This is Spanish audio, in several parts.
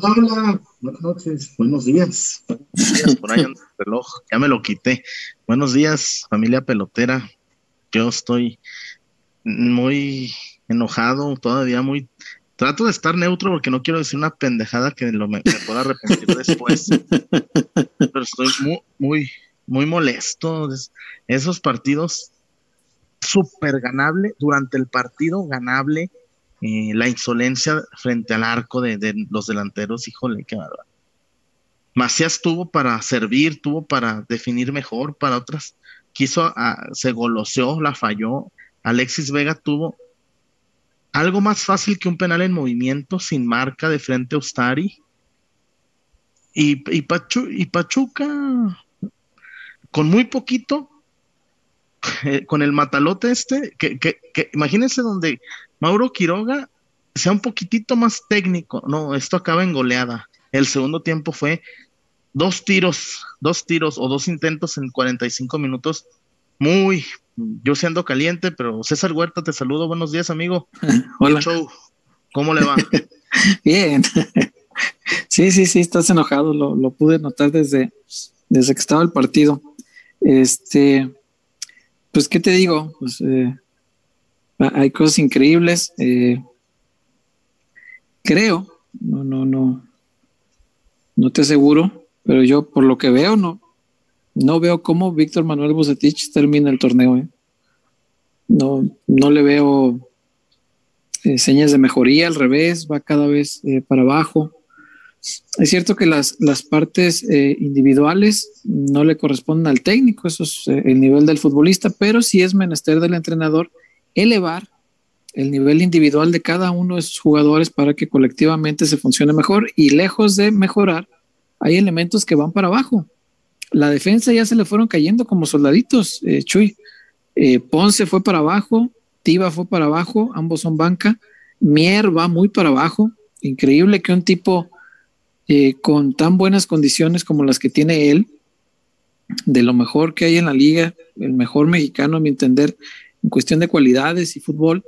Hola, buenas noches, buenos días. Por ahí el reloj, ya me lo quité. Buenos días, familia pelotera. Yo estoy muy enojado, todavía muy... Trato de estar neutro porque no quiero decir una pendejada que lo me, pueda arrepentir después. Pero estoy muy, muy, muy molesto. Esos partidos súper ganable, durante el partido ganable, eh, la insolencia frente al arco de, los delanteros, híjole, qué bárbaro. Macías tuvo para servir, tuvo para definir mejor, para otras, quiso, ah, se goloseó, la falló. Alexis Vega tuvo algo más fácil que un penal en movimiento, sin marca de frente a Ustari. Y Pachuca, con muy poquito, eh, con el matalote este, que, que, que imagínense donde Mauro Quiroga sea un poquitito más técnico. No, esto acaba en goleada. El segundo tiempo fue dos tiros, dos tiros o dos intentos en 45 minutos. Muy, yo siendo caliente, pero César Huerta, te saludo. Buenos días, amigo. Hola. ¿Cómo le va? Bien. sí, sí, sí, estás enojado. Lo, pude notar desde, desde que estaba el partido. Este, pues, ¿qué te digo? Pues, eh, hay cosas increíbles. Eh, creo, no, no, no, no te aseguro, pero yo por lo que veo, no, no veo cómo Víctor Manuel Bucetich termina el torneo. ¿eh? No, no le veo eh, señas de mejoría, al revés, va cada vez para abajo. Es cierto que las, las partes individuales no le corresponden al técnico, eso es el nivel del futbolista, pero sí es menester del entrenador elevar el nivel individual de cada uno de sus jugadores para que colectivamente se funcione mejor y lejos de mejorar, hay elementos que van para abajo. La defensa ya se le fueron cayendo como soldaditos, eh, Chuy. Eh, Ponce fue para abajo, Tiva fue para abajo, ambos son banca. Mier va muy para abajo. Increíble que un tipo eh, con tan buenas condiciones como las que tiene él, de lo mejor que hay en la liga, el mejor mexicano a mi entender, en cuestión de cualidades y fútbol,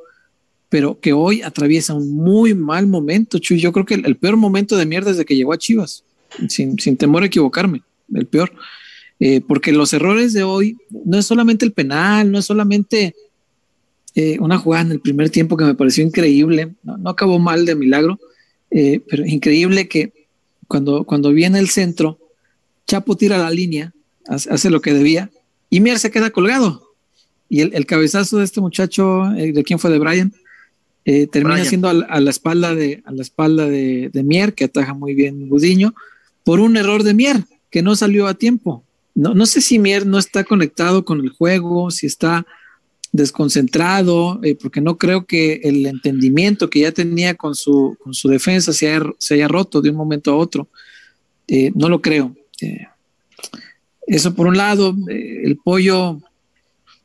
pero que hoy atraviesa un muy mal momento, Chuy. Yo creo que el, peor momento de mierda desde que llegó a Chivas, sin, temor a equivocarme, el peor. Eh, porque los errores de hoy no es solamente el penal, no es solamente eh, una jugada en el primer tiempo que me pareció increíble, no, acabó mal de milagro, eh, pero increíble que cuando, cuando viene el centro, Chapo tira la línea, hace, hace lo que debía y Mier se queda colgado. Y el, cabezazo de este muchacho, eh, ¿de quién fue? De Brian, eh, termina siendo a, la espalda de a la espalda de, Mier, que ataja muy bien Gudiño, por un error de Mier, que no salió a tiempo. No, no sé si Mier no está conectado con el juego, si está desconcentrado, eh, porque no creo que el entendimiento que ya tenía con su, con su defensa se haya, se haya roto de un momento a otro. no lo creo. eso por un lado, el pollo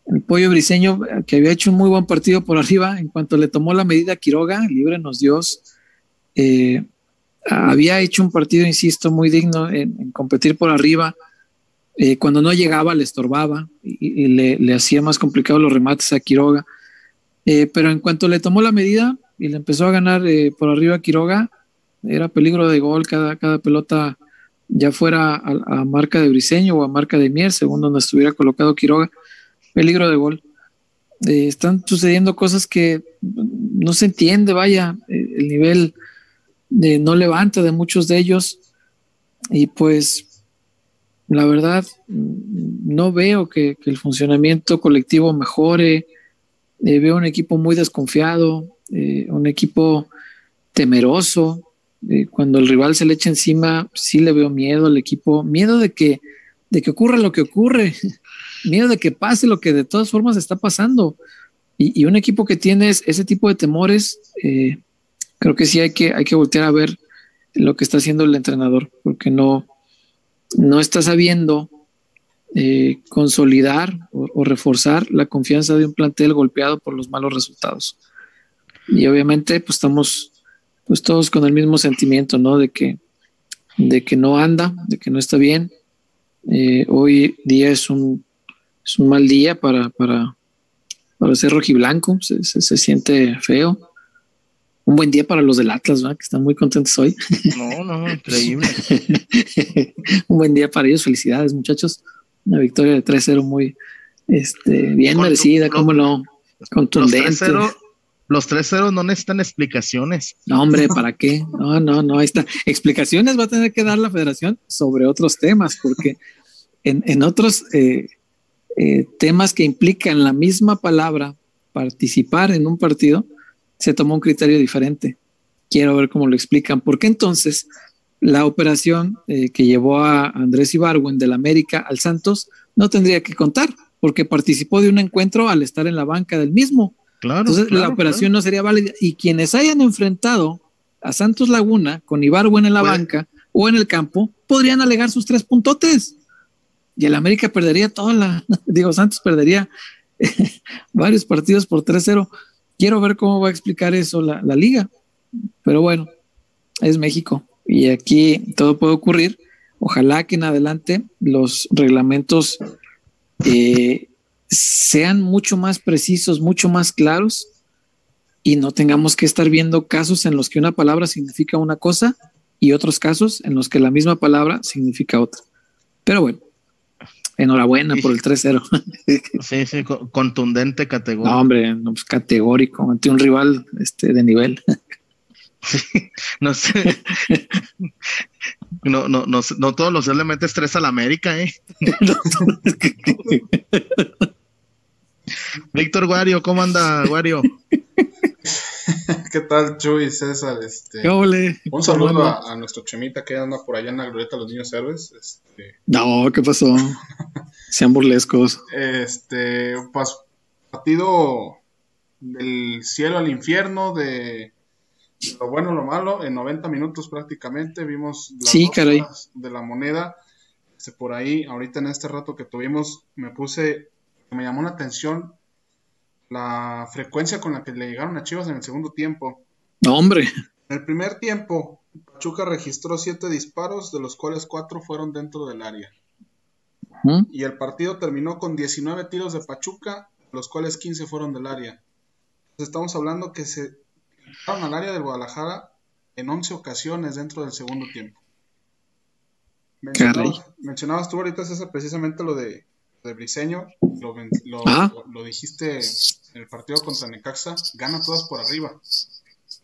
el pollo briseño, que había hecho un muy buen partido por arriba, en cuanto le tomó la medida Quiroga, nos Dios, eh, había hecho un partido, insisto, muy digno en, competir por arriba. Eh, cuando no llegaba, le estorbaba y, le, hacía más complicado los remates a Quiroga. Eh, pero en cuanto le tomó la medida y le empezó a ganar por arriba a Quiroga, era peligro de gol cada, cada pelota, ya fuera a, a marca de Briseño o a marca de Mier, según donde estuviera colocado Quiroga peligro de gol. Eh, están sucediendo cosas que no se entiende, vaya, eh, el nivel de no levanta de muchos de ellos. Y pues la verdad no veo que, el funcionamiento colectivo mejore, eh, veo un equipo muy desconfiado, un equipo temeroso, cuando el rival se le echa encima sí le veo miedo al equipo, miedo de que, de que ocurra lo que ocurre, miedo de que pase lo que de todas formas está pasando. Y, un equipo que tiene ese tipo de temores, eh, creo que sí hay que, hay que voltear a ver lo que está haciendo el entrenador, porque no, no está sabiendo eh, consolidar o, reforzar la confianza de un plantel golpeado por los malos resultados. Y obviamente, pues estamos pues todos con el mismo sentimiento, ¿no? De que, de que no anda, de que no está bien. Eh, hoy día es un es un mal día para, para, para ser rojiblanco, se, se, siente feo. Un buen día para los del Atlas, ¿verdad? que están muy contentos hoy. No, no, increíble. un buen día para ellos. Felicidades, muchachos. Una victoria de 3-0 muy este, bien merecida, cómo no, contundente. Los 3-0 no necesitan explicaciones. No, hombre, ¿para qué? No, no, no, ahí está. Explicaciones va a tener que dar la federación sobre otros temas, porque en, en otros eh, eh, temas que implican la misma palabra, participar en un partido, se tomó un criterio diferente. Quiero ver cómo lo explican, porque entonces la operación eh, que llevó a Andrés Ibarwen del América al Santos no tendría que contar, porque participó de un encuentro al estar en la banca del mismo. Claro, Entonces la operación no sería válida. Y quienes hayan enfrentado a Santos Laguna con Ibarwen en la banca o en el campo, podrían alegar sus tres puntotes. Y el América perdería toda la, digo, Santos perdería varios partidos por 3-0. Quiero ver cómo va a explicar eso la, liga. Pero bueno, es México y aquí todo puede ocurrir. Ojalá que en adelante los reglamentos eh, sean mucho más precisos, mucho más claros y no tengamos que estar viendo casos en los que una palabra significa una cosa y otros casos en los que la misma palabra significa otra. Pero bueno, enhorabuena por el 3-0. sí, sí, contundente categórico. No, hombre, pues categórico, ante un rival este, de nivel. no sé. No, no, no, no todos los días le metes tres a la América, ¿eh? Víctor Guario, ¿cómo anda, Guario? ¿Qué tal, Chuy, César? Este, un saludo a, nuestro Chemita que anda por allá en la glorieta de los niños héroes. Este, no, ¿qué pasó? Sean burlescos. Este, partido del cielo al infierno, de lo bueno, lo malo, en 90 minutos prácticamente vimos las sí, de la moneda. Este, por ahí, ahorita en este rato que tuvimos, me puse, me llamó la atención la frecuencia con la que le llegaron a Chivas en el segundo tiempo. No, hombre. En el primer tiempo, Pachuca registró siete disparos, de los cuales cuatro fueron dentro del área. Y el partido terminó con 19 tiros de Pachuca, los cuales 15 fueron del área. estamos hablando que se al área del Guadalajara en 11 ocasiones dentro del segundo tiempo. Mencionabas, tú ahorita, César, precisamente lo de, de Briseño. Ah. Lo, dijiste en el partido contra Necaxa. Gana todas por arriba.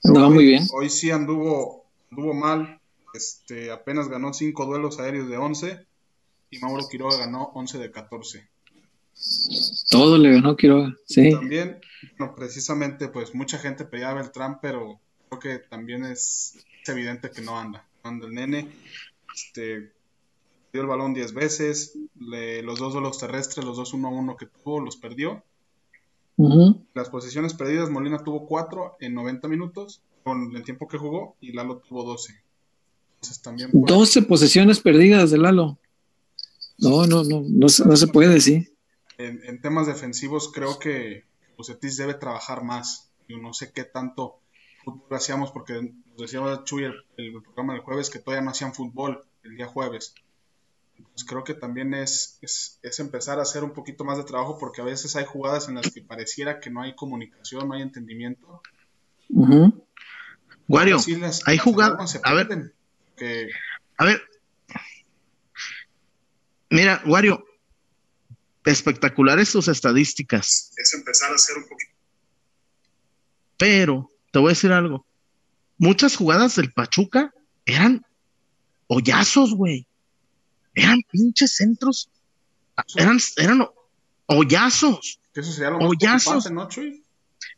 No, muy bien. Hoy sí anduvo, anduvo mal. Este, apenas ganó 5 duelos aéreos de 11 y Mauro Quiroga ganó 11 de 14. Todo le ganó Quiroga, sí. También, no, precisamente, pues mucha gente pedía a Beltrán, pero creo que también es, evidente que no anda. anda el nene, este, dio el balón 10 veces, los dos duelos terrestres, los dos 1-1 que tuvo, los perdió. Las posiciones perdidas, Molina tuvo 4 en 90 minutos, con el tiempo que jugó, y Lalo tuvo 12. Entonces, también 12 posesiones perdidas de Lalo. No, no, no, no, no se puede, sí en, temas defensivos creo que Bucetis debe trabajar más. Yo no sé qué tanto fútbol hacíamos porque nos decía Chuy el, el, programa del jueves que todavía no hacían fútbol el día jueves. Entonces creo que también es, es, empezar a hacer un poquito más de trabajo porque a veces hay jugadas en las que pareciera que no hay comunicación, no hay entendimiento. Wario, hay jugadas. A ver, a ver. Mira, Wario, espectaculares sus estadísticas. Es empezar a hacer un poquito. Pero, te voy a decir algo. Muchas jugadas del Pachuca eran hoyazos, güey. Eran pinches centros. Eran, eran hoyazos. Eso sería lo hoyazos.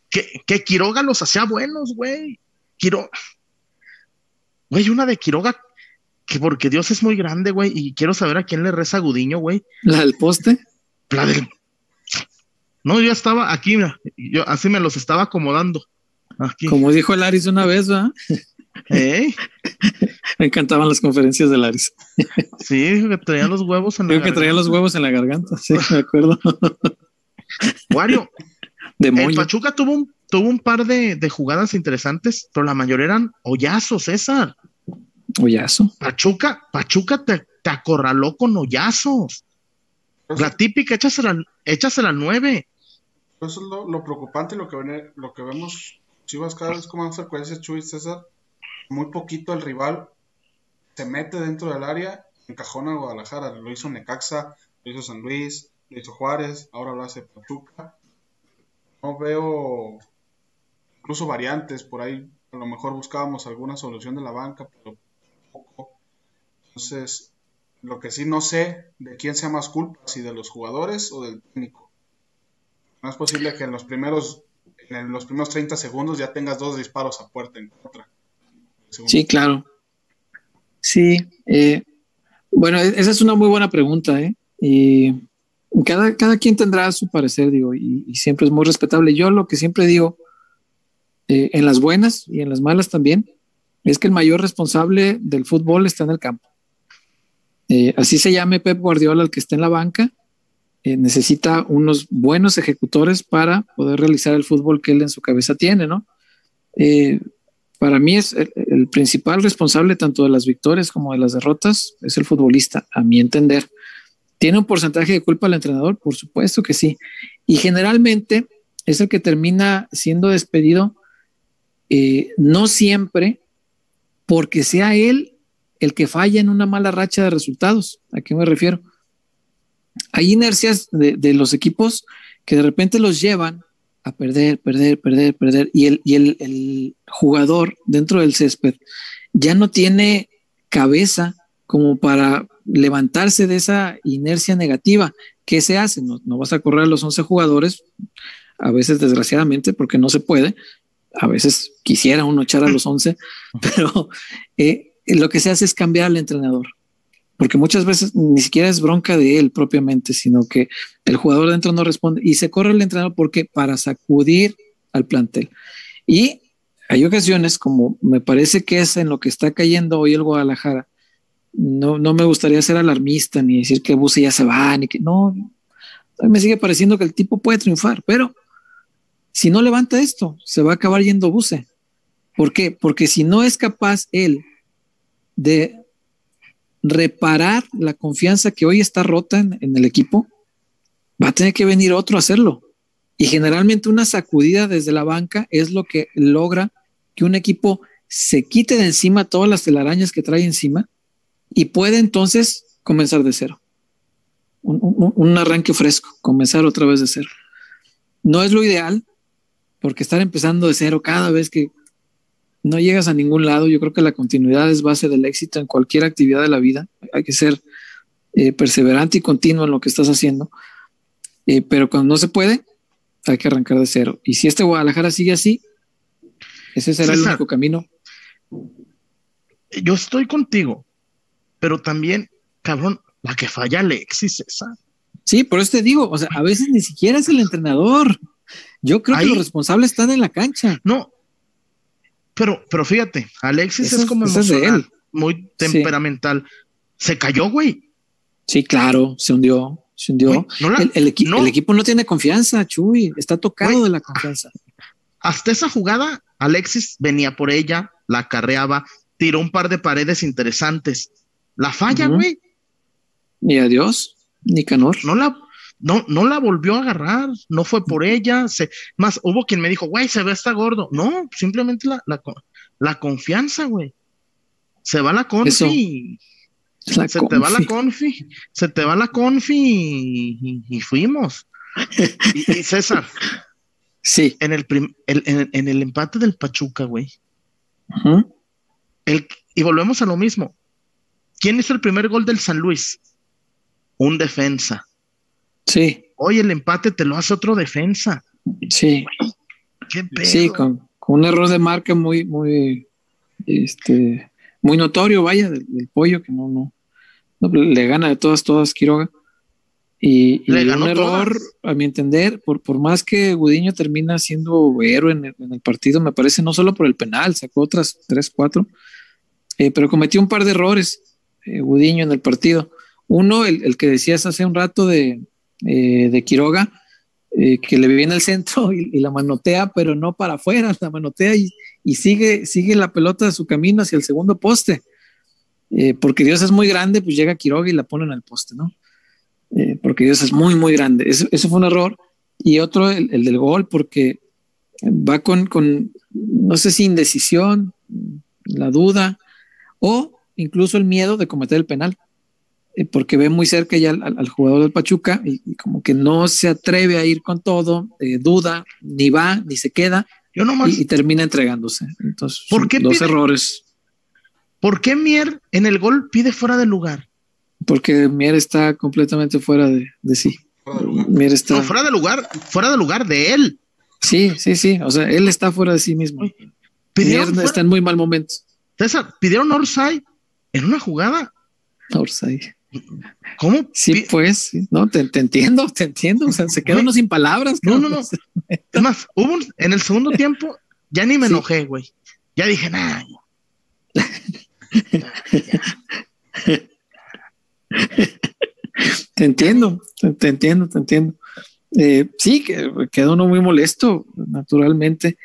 Que, que Quiroga los hacía buenos, güey. Quiroga. Güey, una de Quiroga que porque Dios es muy grande, güey, y quiero saber a quién le reza Gudiño, güey. ¿La del poste? No, yo estaba aquí, yo así me los estaba acomodando. Como dijo el Aris una vez, ¿verdad? ¿Eh? me encantaban las conferencias de Aris. sí, que traía los huevos en la Creo que traía los huevos en la garganta, sí, me acuerdo. Wario, el Pachuca tuvo un, tuvo un par de, jugadas interesantes, pero la mayoría eran hoyazos, César. Hoyazo. Pachuca, Pachuca te, te acorraló con hoyazos la típica, échasela, échasela nueve. Eso es lo, preocupante, lo que, lo que vemos Chivas cada vez con más frecuencia, Chuy César, muy poquito el rival se mete dentro del área, encajona a Guadalajara, lo hizo Necaxa, lo hizo San Luis, lo hizo Juárez, ahora lo hace Pachuca. No veo incluso variantes, por ahí a lo mejor buscábamos alguna solución de la banca, pero poco. Entonces, lo que sí no sé de quién sea más culpa, si de los jugadores o del técnico. No es posible que en los primeros en los primeros 30 segundos ya tengas dos disparos a puerta en contra. Sí, claro. Sí, eh, bueno, e-, esa es una muy buena pregunta, ¿eh? Y cada, cada quien tendrá su parecer, digo, y, siempre es muy respetable. Yo lo que siempre digo, eh, en las buenas y en las malas también, es que el mayor responsable del fútbol está en el campo. Eh, así se llame Pep Guardiola, el que está en la banca, eh, necesita unos buenos ejecutores para poder realizar el fútbol que él en su cabeza tiene, ¿no? Eh, para mí es el, principal responsable tanto de las victorias como de las derrotas, es el futbolista, a mi entender. ¿Tiene un porcentaje de culpa el entrenador? Por supuesto que sí. Y generalmente es el que termina siendo despedido, no siempre porque sea él el que falla en una mala racha de resultados. ¿A qué me refiero? Hay inercias de, los equipos que de repente los llevan a perder, perder, perder, perder. Y, el, y el, jugador dentro del césped ya no tiene cabeza como para levantarse de esa inercia negativa. ¿Qué se hace? No, no, vas a correr a los 11 jugadores, a veces desgraciadamente, porque no se puede. A veces quisiera uno echar a los 11, pero eh, lo que se hace es cambiar al entrenador, porque muchas veces ni siquiera es bronca de él propiamente, sino que el jugador dentro no responde y se corre el entrenador porque para sacudir al plantel. Y hay ocasiones, como me parece que es en lo que está cayendo hoy el Guadalajara, no, no me gustaría ser alarmista ni decir que Buse ya se va, ni que no, me sigue pareciendo que el tipo puede triunfar, pero si no levanta esto, se va a acabar yendo Buse. ¿Por qué? Porque si no es capaz él de reparar la confianza que hoy está rota en, el equipo, va a tener que venir otro a hacerlo. Y generalmente una sacudida desde la banca es lo que logra que un equipo se quite de encima todas las telarañas que trae encima y puede entonces comenzar de cero. un, arranque fresco, comenzar otra vez de cero. No es lo ideal, porque estar empezando de cero cada vez que no llegas a ningún lado. Yo creo que la continuidad es base del éxito en cualquier actividad de la vida. Hay que ser eh, perseverante y continuo en lo que estás haciendo. Eh, pero cuando no se puede, hay que arrancar de cero. Y si este Guadalajara sigue así, ese será el único camino. Yo estoy contigo, pero también, cabrón, la que falla Alexis, esa. Sí, por eso te digo, o sea, a veces ni siquiera es el entrenador. Yo creo que los responsables están en la cancha. No, pero, pero fíjate, Alexis es como muy temperamental. Se cayó, güey. Sí, claro, se hundió, se hundió. el, equipo no tiene confianza, Chuy, está tocado de la confianza. Hasta esa jugada, Alexis venía por ella, la carreaba, tiró un par de paredes interesantes. La falla, güey. Ni adiós, ni Canor. No la, no, no la volvió a agarrar, no fue por ella, se, más hubo quien me dijo, güey, se ve hasta gordo. No, simplemente la, la, la confianza, güey. Se va la confi. se te va la confi, se te va la confi y, fuimos. y, César. Sí. En el, en, el empate del Pachuca, güey. el, y volvemos a lo mismo. ¿Quién hizo el primer gol del San Luis? Un defensa. Sí. Oye, el empate te lo hace otro defensa. Sí. Sí, con, un error de marca muy, muy, este, muy notorio, vaya, del, pollo que no, no, le gana de todas, todas Quiroga. Y, un error, a mi entender, por, por más que Gudiño termina siendo héroe en el, partido, me parece no solo por el penal, sacó otras tres, cuatro, eh, pero cometió un par de errores eh, Gudiño en el partido. Uno, el, el que decías hace un rato de, eh, de Quiroga, eh, que le viene el centro y, la manotea, pero no para afuera, la manotea y, sigue, sigue la pelota de su camino hacia el segundo poste. Eh, porque Dios es muy grande, pues llega Quiroga y la pone en el poste, ¿no? porque Dios es muy, muy grande. Eso, fue un error. Y otro, el, del gol, porque va con, no sé si indecisión, la duda o incluso el miedo de cometer el penal, eh, porque ve muy cerca ya al, jugador del Pachuca y, como que no se atreve a ir con todo, eh, duda, ni va, ni se queda. Yo y, termina entregándose. Entonces, ¿Por qué dos errores. ¿Por qué Mier en el gol pide fuera de lugar? Porque Mier está completamente fuera de, sí. Mier está... fuera de lugar, fuera de lugar de él. Sí, sí, sí. O sea, él está fuera de sí mismo. Mier está en muy mal momento. César, pidieron Orsay en una jugada. Orsay. ¿Cómo? Sí, pues, no, te, entiendo, te entiendo. O sea, se quedó uno sin palabras. No, no, no. Es más, hubo en el segundo tiempo, ya ni me enojé, güey. Ya dije, nada. te entiendo, te, entiendo, te entiendo. Eh, sí, que quedó uno muy molesto, naturalmente.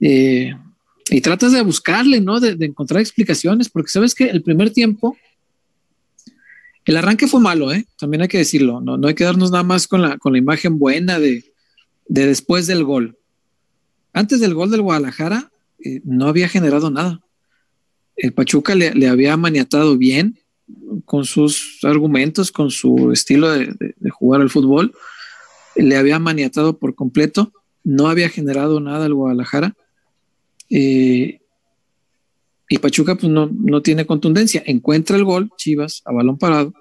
Eh, y tratas de buscarle, ¿no? De, encontrar explicaciones, porque sabes que el primer tiempo, el arranque fue malo, ¿eh? También hay que decirlo, no, hay que darnos nada más con la, con la imagen buena de, de después del gol. Antes del gol del Guadalajara, eh, no había generado nada. El Pachuca le, había maniatado bien con sus argumentos, con su estilo de, jugar al fútbol. Le había maniatado por completo. No había generado nada el Guadalajara. Eh, y Pachuca pues no, no tiene contundencia. Encuentra el gol, Chivas, a balón parado.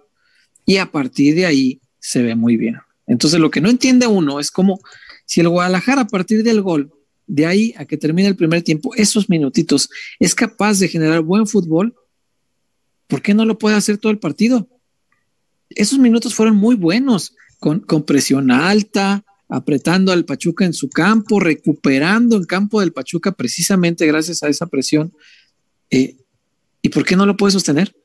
Y a partir de ahí se ve muy bien. Entonces lo que no entiende uno es cómo si el Guadalajara a partir del gol de ahí a que termine el primer tiempo, esos minutitos, es capaz de generar buen fútbol, ¿por qué no lo puede hacer todo el partido? Esos minutos fueron muy buenos, con, presión alta, apretando al Pachuca en su campo, recuperando el campo del Pachuca precisamente gracias a esa presión. Eh, ¿Y por qué no lo puede sostener?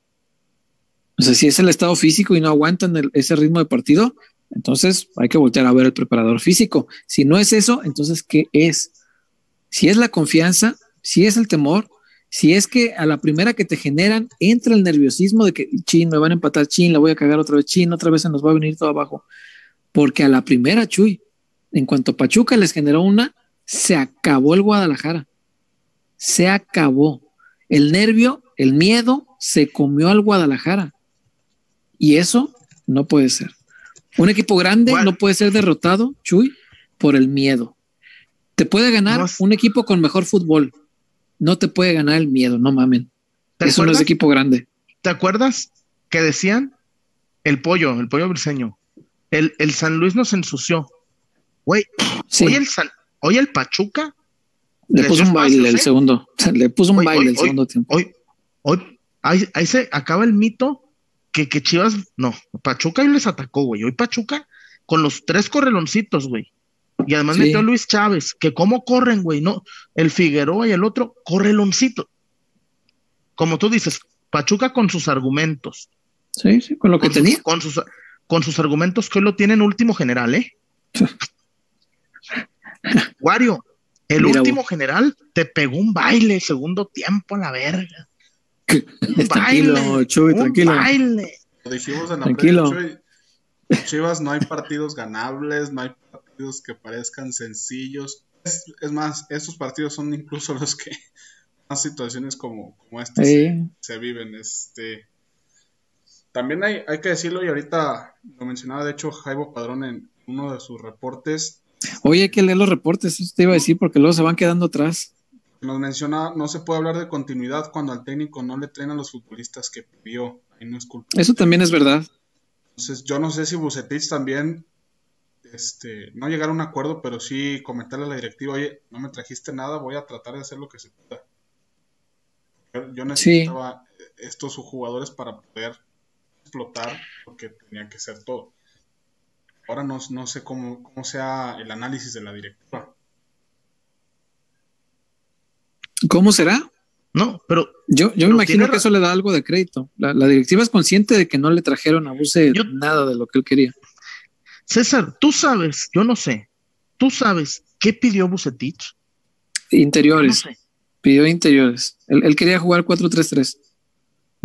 O sea, si es el estado físico y no aguantan ese ritmo de partido, entonces hay que voltear a ver el preparador físico. Si no es eso, entonces, ¿qué es? Si es la confianza, si es el temor, si es que a la primera que te generan entra el nerviosismo de que, chin, me van a empatar, chin, la voy a cagar otra vez, chin, otra vez se nos va a venir todo abajo. Porque a la primera, Chuy, en cuanto Pachuca les generó una, se acabó el Guadalajara. Se acabó. El nervio, el miedo, se comió al Guadalajara. Y eso no puede ser. Un equipo grande no puede ser derrotado, Chuy, por el miedo. Te puede ganar un equipo con mejor fútbol. No te puede ganar el miedo, no mamen. Eso no es equipo grande. ¿Te acuerdas que decían el pollo, el pollo briseño? El, el San Luis nos ensució. Güey, hoy, el hoy el Pachuca le, puso un baile el ¿eh? segundo. Le puso un baile el segundo tiempo. Hoy, hoy, ahí, ahí, se acaba el mito que, que Chivas, no, Pachuca hoy les atacó, güey. Hoy Pachuca con los tres correloncitos, güey. Y además metió a Luis Chávez, que cómo corren, güey, no, el Figueroa y el otro, correloncito. Como tú dices, Pachuca con sus argumentos. Sí, sí, con lo que tenía. con, sus, con sus argumentos que hoy lo tienen último general, ¿eh? Wario, el último general te pegó un baile, segundo tiempo a la verga. Un tranquilo, baile, Chuy, tranquilo. Baile. Lo dijimos en la tranquilo. Chivas no hay partidos ganables, no hay partidos que parezcan sencillos. Es, más, estos partidos son incluso los que más situaciones como, como estas se, viven. Este, también hay, hay que decirlo, y ahorita lo mencionaba de hecho Jaibo Padrón en uno de sus reportes. Oye, hay que leer los reportes, eso te iba a decir, porque luego se van quedando atrás. Nos menciona, no se puede hablar de continuidad cuando al técnico no le traen a los futbolistas que pidió. no es culpa. Eso también es verdad. Entonces, yo no sé si Bucetich también este, no llegar a un acuerdo, pero sí comentarle a la directiva, oye, no me trajiste nada, voy a tratar de hacer lo que se pueda. Yo, necesitaba estos jugadores para poder explotar lo que tenía que ser todo. Ahora no, no sé cómo, cómo sea el análisis de la directiva. ¿Cómo será? No, pero. Yo, yo me imagino que eso le da algo de crédito. La, directiva es consciente de que no le trajeron a Buse nada de lo que él quería. César, tú sabes, yo no sé. ¿Tú sabes qué pidió Bucetich? Interiores. Pidió interiores. Él, quería jugar 4-3-3.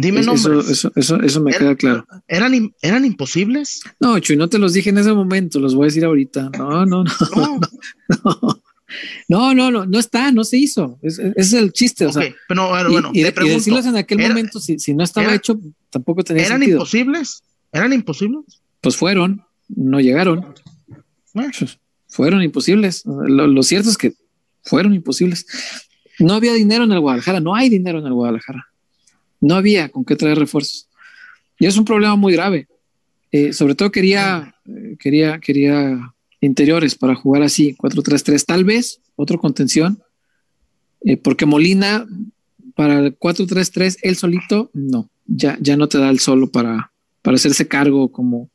Dime nombres. Eso, eso, eso, me queda claro. ¿eran, ¿Eran imposibles? No, Chuy, no te los dije en ese momento, los voy a decir ahorita. No, no, no. no, No, no, no, no está, no se hizo. Ese es el chiste. O sea, pero bueno, y, decirlos en aquel momento, si, si, no estaba hecho, tampoco tenía ¿Eran imposibles? ¿Eran imposibles? Pues fueron, no llegaron. Pues, fueron imposibles. Lo, lo, cierto es que fueron imposibles. No había dinero en el Guadalajara, no hay dinero en el Guadalajara. No había con qué traer refuerzos. Y es un problema muy grave. Eh, sobre todo quería, eh, quería, quería interiores para jugar así, 4-3-3, tal vez otro contención, eh, porque Molina para el 4-3-3, él solito, no, ya, ya no te da el solo para, para hacerse cargo como,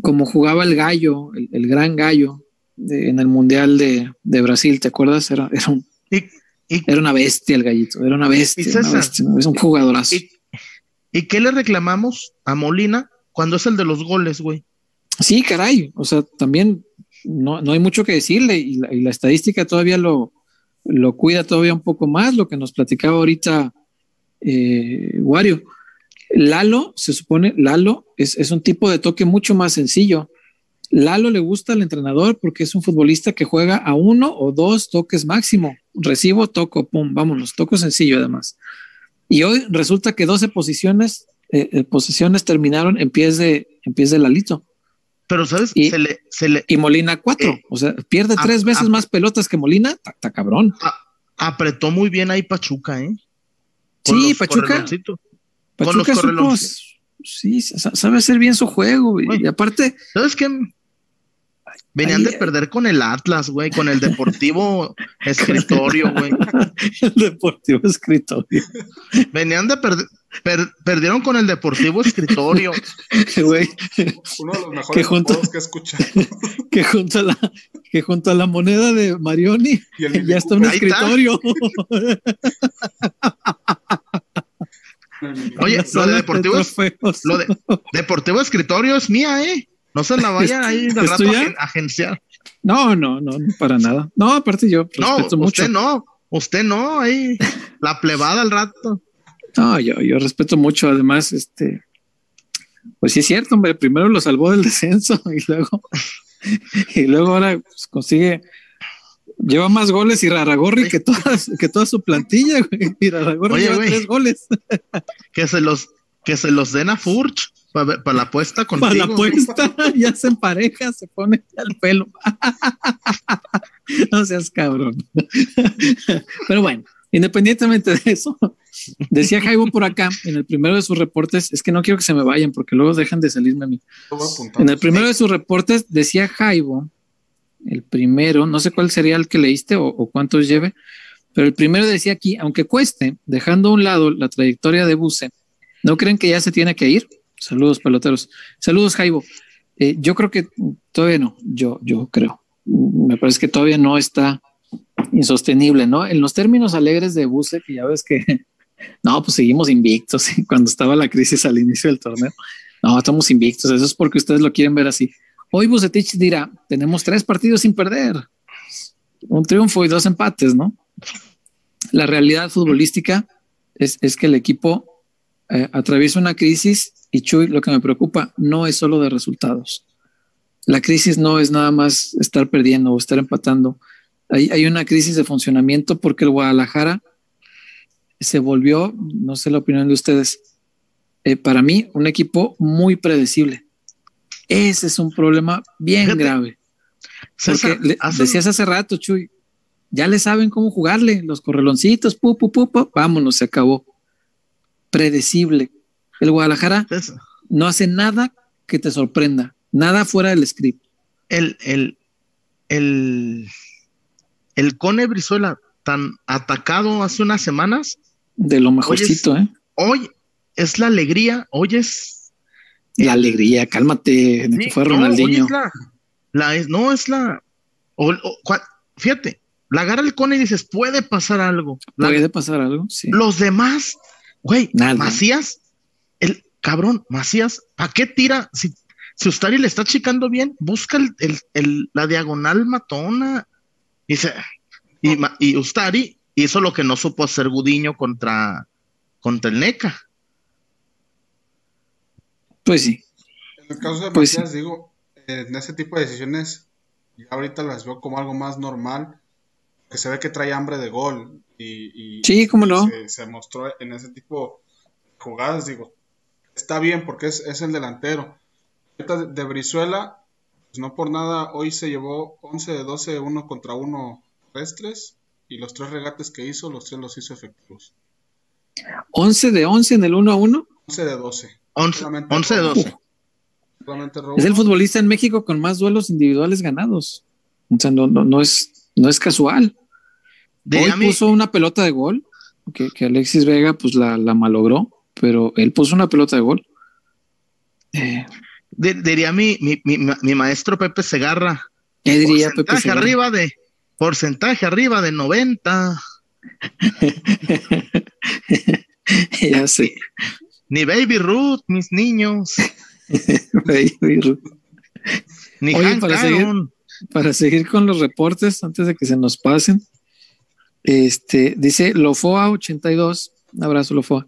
como jugaba el gallo, el, gran gallo en el Mundial de, Brasil, ¿te acuerdas? Era, era, un, era una bestia el gallito, era una bestia, es un jugadorazo. ¿Y qué le reclamamos a Molina cuando es el de los goles, güey? Sí, caray, o sea, también no, hay mucho que decirle y la, estadística todavía lo, lo, cuida todavía un poco más, lo que nos platicaba ahorita eh, Wario. Lalo, se supone, Lalo es, es, un tipo de toque mucho más sencillo. Lalo le gusta al entrenador porque es un futbolista que juega a uno o dos toques máximo. Recibo, toco, pum, vámonos, toco sencillo además. Y hoy resulta que 12 posiciones, eh, eh, posiciones terminaron en pies de, en pies de Lalito. Pero, ¿sabes? Y, se le, se le, y Molina cuatro. Eh, o sea, pierde tres veces más pelotas que Molina. Está cabrón. apretó muy bien ahí Pachuca, ¿eh? sí, Pachuca. Pachuca supo, sí, sabe hacer bien su juego. y aparte. ¿Sabes qué? Venían de perder con el Atlas, güey, con el Deportivo Escritorio, güey. el Deportivo Escritorio. Venían de perder, perdieron con el Deportivo Escritorio. Güey. Uno de los mejores que junto, que he escuchado. Que junto, a la, que junto a la moneda de Marioni ya está un escritorio. Oye, lo de Deportivo, lo de Deportivo Escritorio es mía, ¿eh? No se la vaya ahí de rato a agenciar. No, no, no, no, nada. No, aparte yo respeto no, usted no, usted no, ahí la plebada al rato. No, yo, yo respeto mucho, además, este, pues sí es cierto, hombre, primero lo salvó del descenso y luego, y luego ahora pues, consigue, lleva más goles y Raragorri que toda, que toda su plantilla, güey. Y Raragorri lleva tres goles. Que se los, que se los den a Furch. Para, la apuesta contigo. Para la apuesta, ya se empareja, se pone al pelo. no seas cabrón. Pero bueno, independientemente de eso, decía Jaibo por acá, en el primero de sus reportes, es que no quiero que se me vayan porque luego dejan de salirme a mí. En el primero de sus reportes decía Jaibo, el primero, no sé cuál sería el que leíste o, o cuántos lleve, pero el primero decía aquí, aunque cueste, dejando a un lado la trayectoria de Buse, ¿no creen que ya se tiene que ir? Saludos, peloteros. Saludos, Jaibo. Eh, yo creo que todavía no, yo, yo creo. Me parece que todavía no está insostenible, ¿no? En los términos alegres de Buse, que ya ves que no, pues seguimos invictos cuando estaba la crisis al inicio del torneo. No, estamos invictos. Eso es porque ustedes lo quieren ver así. Hoy Bucetich dirá: tenemos tres partidos sin perder, un triunfo y dos empates, ¿no? La realidad futbolística es, es que el equipo eh, atraviesa una crisis y Chuy, lo que me preocupa no es solo de resultados. La crisis no es nada más estar perdiendo o estar empatando. Hay, hay una crisis de funcionamiento porque el Guadalajara se volvió, no sé la opinión de ustedes, eh, para mí un equipo muy predecible. Ese es un problema bien grave. Porque decías hace rato, Chuy, ya le saben cómo jugarle, los correloncitos, pu, pu, pu, pu, vámonos, se acabó predecible. El Guadalajara no hace nada que te sorprenda, nada fuera del script. El, el, el, el Cone Brizuela tan atacado hace unas semanas. De lo mejorcito, ¿eh? Hoy es la alegría, hoy es. La alegría, cálmate, fue Ronaldinho. la, no, es la. fíjate, la agarra el Cone y dices, puede pasar algo. puede pasar algo, sí. Los demás Güey, Macías, el cabrón, Macías, ¿para qué tira? Si, si Ustari le está chicando bien, busca el, la diagonal matona. Y, y, y, Ustari hizo lo que no supo hacer Gudiño contra, contra el NECA. Pues sí. En el caso de pues Macías, digo, en ese tipo de decisiones, ya ahorita las veo como algo más normal. que se ve que trae hambre de gol. Y, sí, cómo no. Se, mostró en ese tipo de jugadas, digo, está bien porque es, es el delantero. De Brizuela, pues no por nada, hoy se llevó 11 de 12, uno contra uno terrestres y los tres regates que hizo, los tres los hizo efectivos. 11 de 11 en el 1 a 1. 11 de 12. 11, 11 de 12. Es el futbolista en México con más duelos individuales ganados. O sea, no, no, no es, no es casual. Hoy puso una pelota de gol, que, que Alexis Vega pues la, la, malogró, pero él puso una pelota de gol. Eh, diría mi, mi, mi, mi, maestro Pepe Segarra. ¿Qué diría Pepe Segarra? Arriba de, porcentaje arriba de 90. ya sé. Ni Baby Ruth, mis niños. Baby Ruth. Ni Oye, para seguir, para seguir, con los reportes, antes de que se nos pasen, este, dice Lofoa 82, un abrazo Lofoa.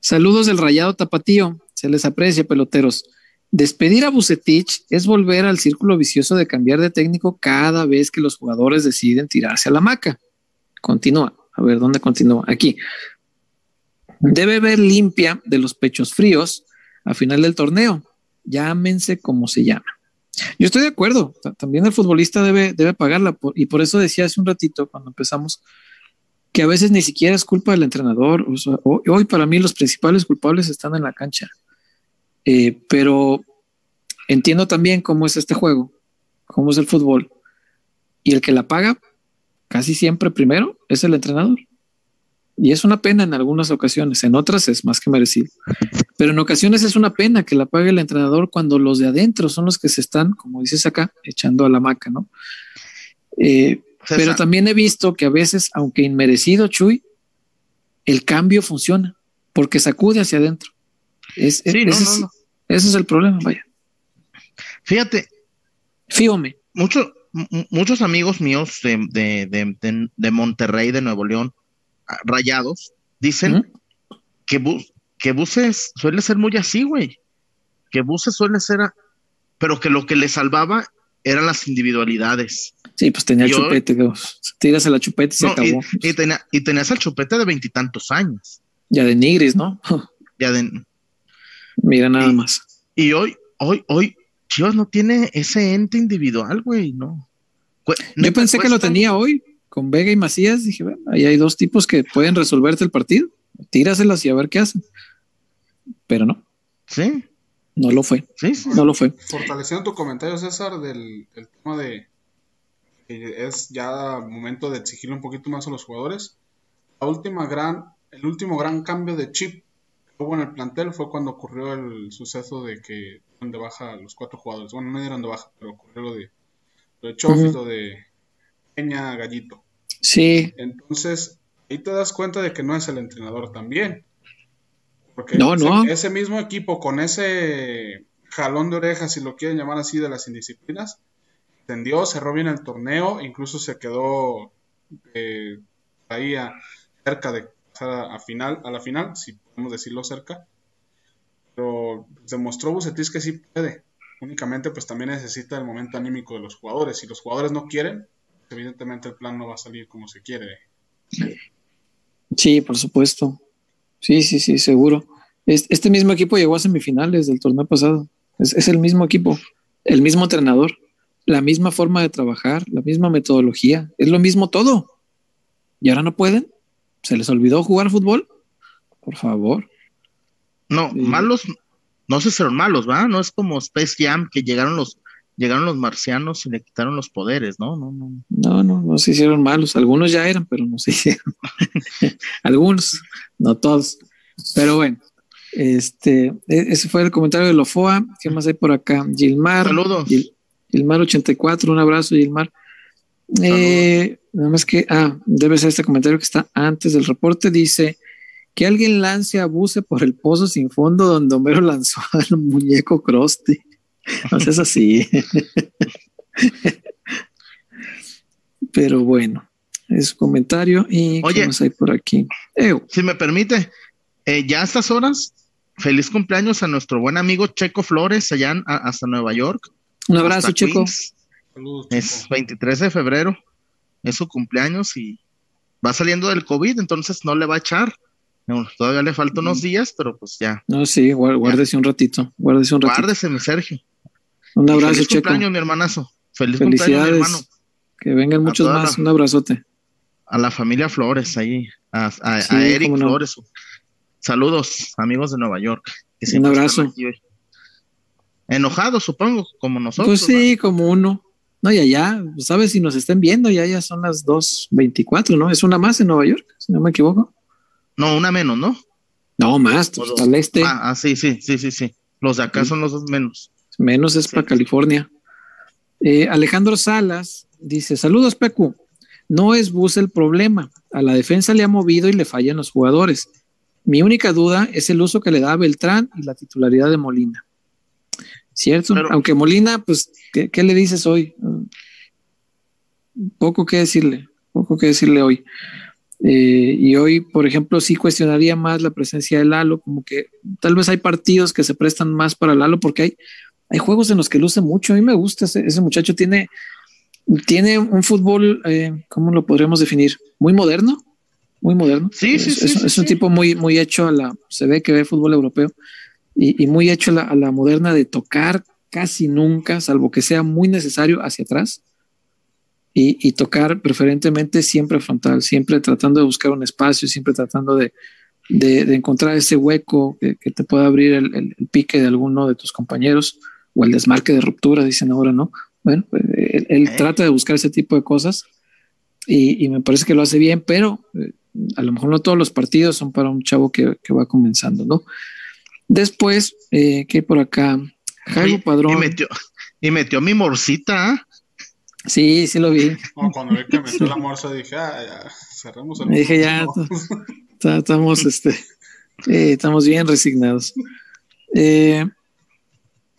Saludos del rayado tapatío, se les aprecia peloteros. Despedir a Bucetich es volver al círculo vicioso de cambiar de técnico cada vez que los jugadores deciden tirarse a la maca. Continúa, a ver dónde continúa. Aquí. Debe ver limpia de los pechos fríos a final del torneo. Llámense como se llama. Yo estoy de acuerdo. También el futbolista debe, debe pagarla. y por eso decía hace un ratito, cuando empezamos, que a veces ni siquiera es culpa del entrenador. hoy para mí los principales culpables están en la cancha. Eh, pero entiendo también cómo es este juego, cómo es el fútbol. Y el que la paga casi siempre primero es el entrenador. Y es una pena en algunas ocasiones, en otras es más que merecido. Pero en ocasiones es una pena que la pague el entrenador cuando los de adentro son los que se están, como dices acá, echando a la maca, ¿no? Eh, pero también he visto que a veces, aunque inmerecido, Chuy, el cambio funciona porque sacude hacia adentro. Es, sí, no, no, no. Ese es el problema, vaya. Fíjate. Fíjame. Muchos, muchos amigos míos de, de, de, Monterrey, de Nuevo León, rayados, dicen que, que Buses suele ser muy así, güey. Que Buses suele ser, pero que lo que le salvaba eran las individualidades. Sí, pues tenía el chupete, tiras a la chupete y se acabó. Y, tenía, y tenías el chupete de veintitantos años. Ya de Nigris, ¿no? ya de, Mira nada más. Y hoy, hoy, hoy, Chivas no tiene ese ente individual, güey, no. Yo pensé que lo tenía hoy con Vega y Macías. Dije, bueno, ahí hay dos tipos que pueden resolverte el partido. Tíraselas y a ver qué hacen. Pero no. Sí. No lo fue. Sí, No lo fue. Fortaleciendo tu comentario, César, del, tema de que es ya momento de exigirle un poquito más a los jugadores. La última gran, el último gran cambio de chip hubo en el plantel fue cuando ocurrió el suceso de que dieron de baja los cuatro jugadores. Bueno, no dieron de baja, pero ocurrió lo de, lo de lo de Peña Gallito. Sí. Entonces, ahí te das cuenta de que no es el entrenador también. Porque no, ese, no. ese mismo equipo con ese jalón de orejas, si lo quieren llamar así, de las indisciplinas, tendió, cerró bien el torneo, incluso se quedó eh, ahí cerca de a, final, a la final, si podemos decirlo cerca. Pero demostró Bucetis que sí puede. Únicamente pues también necesita el momento anímico de los jugadores. Si los jugadores no quieren, evidentemente el plan no va a salir como se quiere. Sí, por supuesto. Sí, sí, sí, seguro. Este mismo equipo llegó a semifinales del torneo pasado. Es, es, el mismo equipo, el mismo entrenador, la misma forma de trabajar, la misma metodología, es lo mismo todo. ¿Y ahora no pueden? ¿Se les olvidó jugar fútbol? Por favor. No, malos, no sé si son malos, ¿va? No es como Space Jam que llegaron los, llegaron los marcianos y le quitaron los poderes, ¿no? No, no. No, no, no se hicieron malos. Algunos ya eran, pero no se hicieron. Algunos, no todos. Pero bueno, este, e, ese fue el comentario de Lofoa. ¿Qué más hay por acá? Gilmar. Saludos. Gilmar 84, un abrazo, Gilmar. Eh, nada más que, ah, debe ser este comentario que está antes del reporte. Dice que alguien lance abuse por el pozo sin fondo donde Homero lanzó al muñeco Krusty. No es así. Pero bueno, es un comentario. ¿Y Oye, hay por aquí? Si me permite, eh, ya a estas horas, feliz cumpleaños a nuestro buen amigo Checo Flores, allá hasta Nueva York. Un abrazo, Checo. Es 23 de febrero. es su cumpleaños y va saliendo del COVID, entonces no le va a echar. todavía le faltan unos días, pero pues ya. No, sí, guárdese un ratito, guárdese un ratito. Guárdese, mi Sergio. Un abrazo, Feliz Checo. cumpleaños, mi hermanazo. Feliz cumpleaños, mi hermano. Que vengan muchos más. la- Un abrazote. A la familia Flores ahí, a, a- Sí, a Eric no. Flores. Saludos, amigos de Nueva York. que Un abrazo. Enojados, supongo, como nosotros. Pues sí, como uno. No, y allá, pues, ¿sabes si nos están viendo? Ya, ya son las 2.24, ¿no? Es una más en Nueva York, si no me equivoco. ¿no? Una menos, ¿no? No, más, pues, dos. al este. Ah, ah, sí, sí, sí, sí, sí. Los de acá Sí. son los dos menos. Menos es para California. Eh, Alejandro Salas dice: Saludos, Pecu. No es Bus el problema. A la defensa le ha movido y le fallan los jugadores. Mi única duda es el uso que le da a Beltrán y la titularidad de Molina. ¿Cierto? Pero- Aunque Molina, pues, ¿qué, qué le dices hoy? Poco que decirle, poco que decirle hoy. Eh, y hoy, por ejemplo, sí cuestionaría más la presencia de Lalo, como que tal vez hay partidos que se prestan más para Lalo porque hay, hay juegos en los que luce mucho. A mí me gusta ese, ese muchacho, tiene, tiene un fútbol, eh, ¿cómo lo podríamos definir? Muy moderno, muy moderno. Sí, sí, es, sí, es- sí, es un tipo muy, muy hecho a la, se ve que ve fútbol europeo y, y muy hecho a la, a la moderna de tocar casi nunca, salvo que sea muy necesario hacia atrás. Y, y tocar preferentemente siempre frontal, siempre tratando de buscar un espacio, siempre tratando de, de, de encontrar ese hueco que, que te pueda abrir el, el- el pique de alguno de tus compañeros o el desmarque de ruptura, dicen ahora, ¿no? Bueno, pues, él, él Eh. trata de buscar ese tipo de cosas y, y me parece que lo hace bien, pero eh, a lo mejor no todos los partidos son para un chavo que, que va comenzando, ¿no? Después, eh, ¿qué hay por acá? Jairo Padrón. Y metió, y metió mi morcita, ¿ah? Sí, sí lo vi. No, cuando vi que metió la morsa dije, ah, ya, cerremos el Dije, ya, Estamos, este, eh, estamos bien resignados. Eh,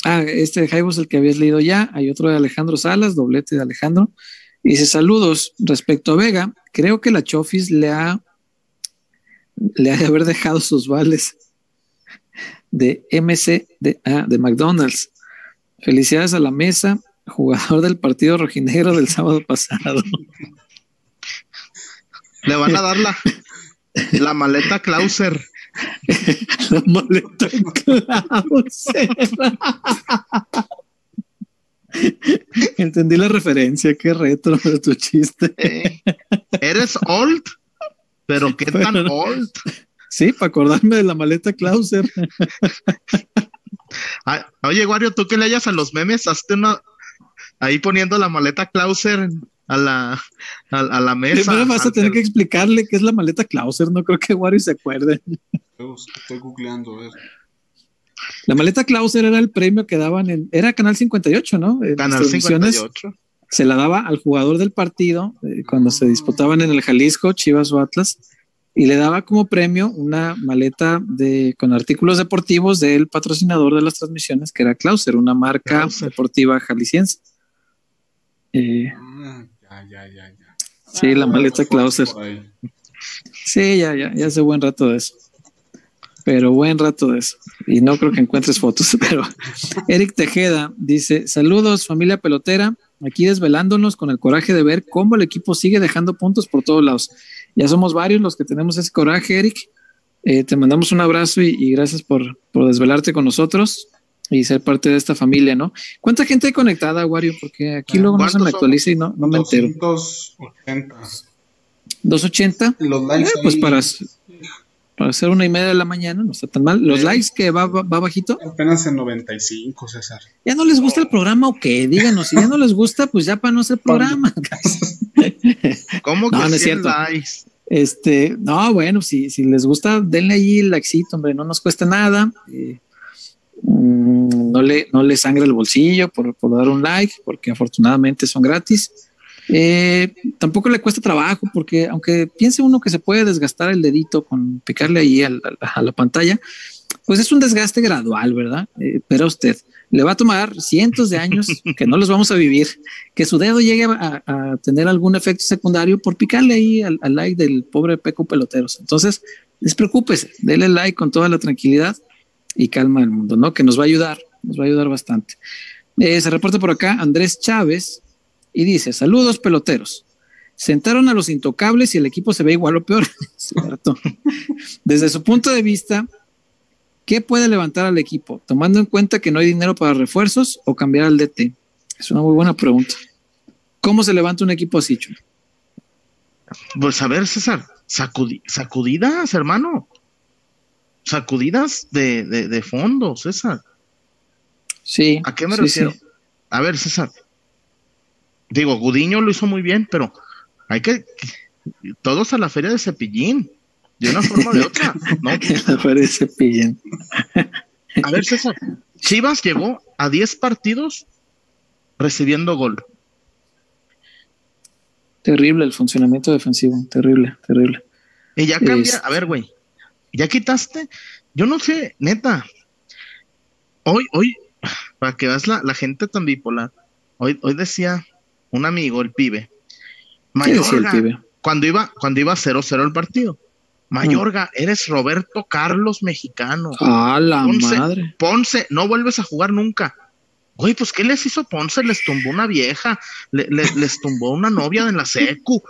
ah, este de Jaibo es el que habías leído ya. Hay otro de Alejandro Salas, doblete de Alejandro. Y dice: Saludos. Respecto a Vega, creo que la Chofis le ha le ha de haber dejado sus vales de MC de, ah, de McDonald's. Felicidades a la mesa, jugador del partido rojinegro del sábado pasado. Le van a dar la, la maleta Klauser. La maleta Klauser. Entendí la referencia, qué retro de tu chiste. Eh, Eres old, pero qué tan old. Sí, para acordarme de la maleta Klauser. Ah, oye, Wario, tú que le hayas a los memes, hazte una ahí poniendo la maleta Klauser a la, a, a la mesa. Primero vas a tener que explicarle qué es la maleta Klauser. No creo que Wario se acuerde. Estoy, estoy googleando, a ver. La maleta Klauser era el premio que daban en. Era Canal 58, ¿no? En Canal transmisiones 58. se la daba al jugador del partido eh, cuando se disputaban en el Jalisco, Chivas o Atlas, y le daba como premio una maleta de con artículos deportivos del patrocinador de las transmisiones, que era Klauser, una marca Klauser. deportiva jalisciense. Eh, ya, ya, ya, ya. Sí, la Ah, maleta Klauser. por ahí. sí, ya, ya, ya hace buen rato de eso. Pero buen rato de eso. Y no creo que encuentres fotos, pero Eric Tejeda dice: Saludos, familia pelotera. Aquí desvelándonos con el coraje de ver cómo el equipo sigue dejando puntos por todos lados. Ya somos varios los que tenemos ese coraje, Eric. Eh, te mandamos un abrazo y, y gracias por, por desvelarte con nosotros y ser parte de esta familia, ¿no? ¿Cuánta gente hay conectada, Wario? Porque aquí luego no se ¿cuántos me actualiza y no, no me entero. 280. ¿280? Los likes Eh, pues ahí para, para hacer una y media de la mañana no está tan mal. ¿Los likes que va, va, va bajito? apenas en 95, César. ¿Ya no les gusta el programa o qué? Díganos, si ya no les gusta, pues ya para no hacer programa. ¿Cómo que No, no es 100 cierto. likes? Este, no, bueno, si, si les gusta, denle ahí el likecito, hombre, no nos cuesta nada. Eh, no, le, no le sangra el bolsillo por, por dar un like, porque afortunadamente son gratis. Eh, tampoco le cuesta trabajo, porque aunque piense uno que se puede desgastar el dedito con picarle ahí al- al- a, la pantalla, pues es un desgaste gradual, ¿verdad? Eh, pero a usted le va a tomar cientos de años que no los vamos a vivir, que su dedo llegue a, a tener algún efecto secundario por picarle ahí al, al like del pobre Peco Peloteros. Entonces, despreocúpese, dele like con toda la tranquilidad y calma al mundo, ¿no? Que nos va a ayudar, nos va a ayudar bastante. Eh, se reporta por acá Andrés Chávez y dice: Saludos, peloteros. Sentaron a los intocables y el equipo se ve igual o peor. Desde su punto de vista, ¿qué puede levantar al equipo? Tomando en cuenta que no hay dinero para refuerzos o cambiar al DT. Es una muy buena pregunta. ¿Cómo se levanta un equipo así, Chuy? Pues a ver, César, sacudidas, hermano. Sacudidas de, de, fondo, César. Sí. ¿A qué me refiero? A ver, César. Digo, Gudiño lo hizo muy bien, pero hay que, todos a la feria de Cepillín, de una forma o de otra, ¿no? la feria de Cepillín. a ver, César, Chivas llegó a 10 partidos recibiendo gol. Terrible el funcionamiento defensivo, terrible, terrible. Y ya cambia, a ver, güey, ya quitaste, yo no sé, neta, hoy, hoy, para que veas la, la gente tan bipolar, hoy, hoy decía un amigo, el pibe, Mayorga, cuando iba, cuando iba 0-0 el partido. Mayorga, mm. eres Roberto Carlos mexicano. Ah, la madre. Ponce, no vuelves a jugar nunca. Güey, pues ¿qué les hizo Ponce? Les tumbó una vieja, les tumbó una novia en la secu.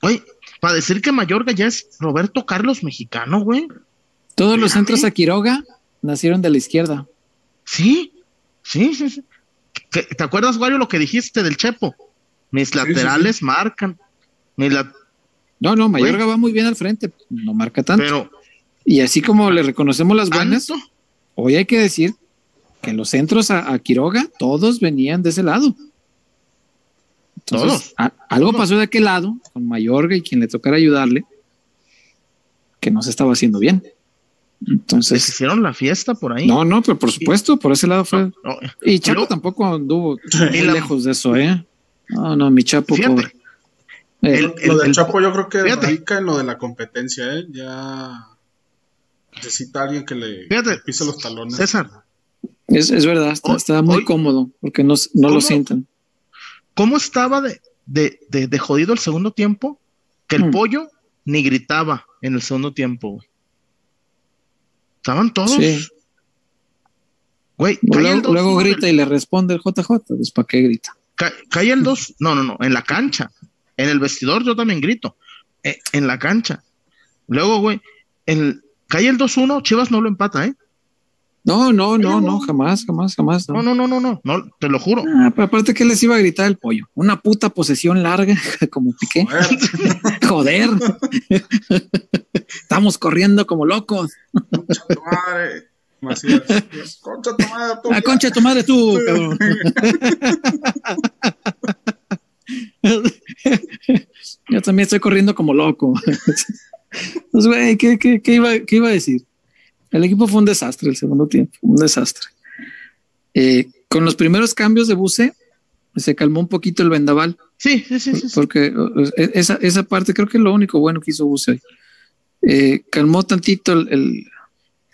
Güey, para decir que Mayorga ya es Roberto Carlos mexicano, güey. Todos los centros a Quiroga nacieron de la izquierda. Sí, sí, sí. sí. ¿Te acuerdas, Wario, lo que dijiste del Chepo? Mis laterales marcan. No, no, Mayorga va muy bien al frente, no marca tanto. Pero, y así como le reconocemos las buenas, hoy hay que decir que los centros a, Quiroga todos venían de ese lado. Todos. algo pasó de aquel lado con Mayorga y quien le tocara ayudarle, que no se estaba haciendo bien. Entonces. hicieron la fiesta por ahí. No, no, pero por supuesto, por ese lado fue. y Chapo tampoco anduvo muy lejos de eso, ¿eh? No, no, mi Chapo, pobre. Eh, lo del Chapo yo creo que radica en lo de la competencia, ¿eh? Ya necesita alguien que le, pise los talones. César. Es, es verdad, está, muy cómodo porque no, no lo sienten. ¿Cómo estaba de, de, de, jodido el segundo tiempo? Que el hmm. pollo ni gritaba en el segundo tiempo, Estaban todos. Sí. Güey, luego, luego grita y le responde el JJ, pues ¿para qué grita? cae el 2, no, no, no, en la cancha. En el vestidor yo también grito. Eh, en la cancha. Luego, güey, el, cae el 2-1, Chivas no lo empata, ¿eh? No, no, no, no, jamás, jamás, jamás. No, no, no, no, no, no, te lo juro. Ah, pero aparte que les iba a gritar el pollo. Una puta posesión larga, como piqué. Joder. Estamos corriendo como locos. Concha tu madre, tú. Ah, concha tu madre tú, cabrón. Yo también estoy corriendo como loco. Pues, güey, ¿qué, qué, qué, iba, ¿qué iba a decir? El equipo fue un desastre el segundo tiempo, un desastre. Eh, con los primeros cambios de buce, se calmó un poquito el vendaval. Sí, sí, sí. sí porque e, esa, esa parte creo que es lo único bueno que hizo buce eh, calmó tantito el,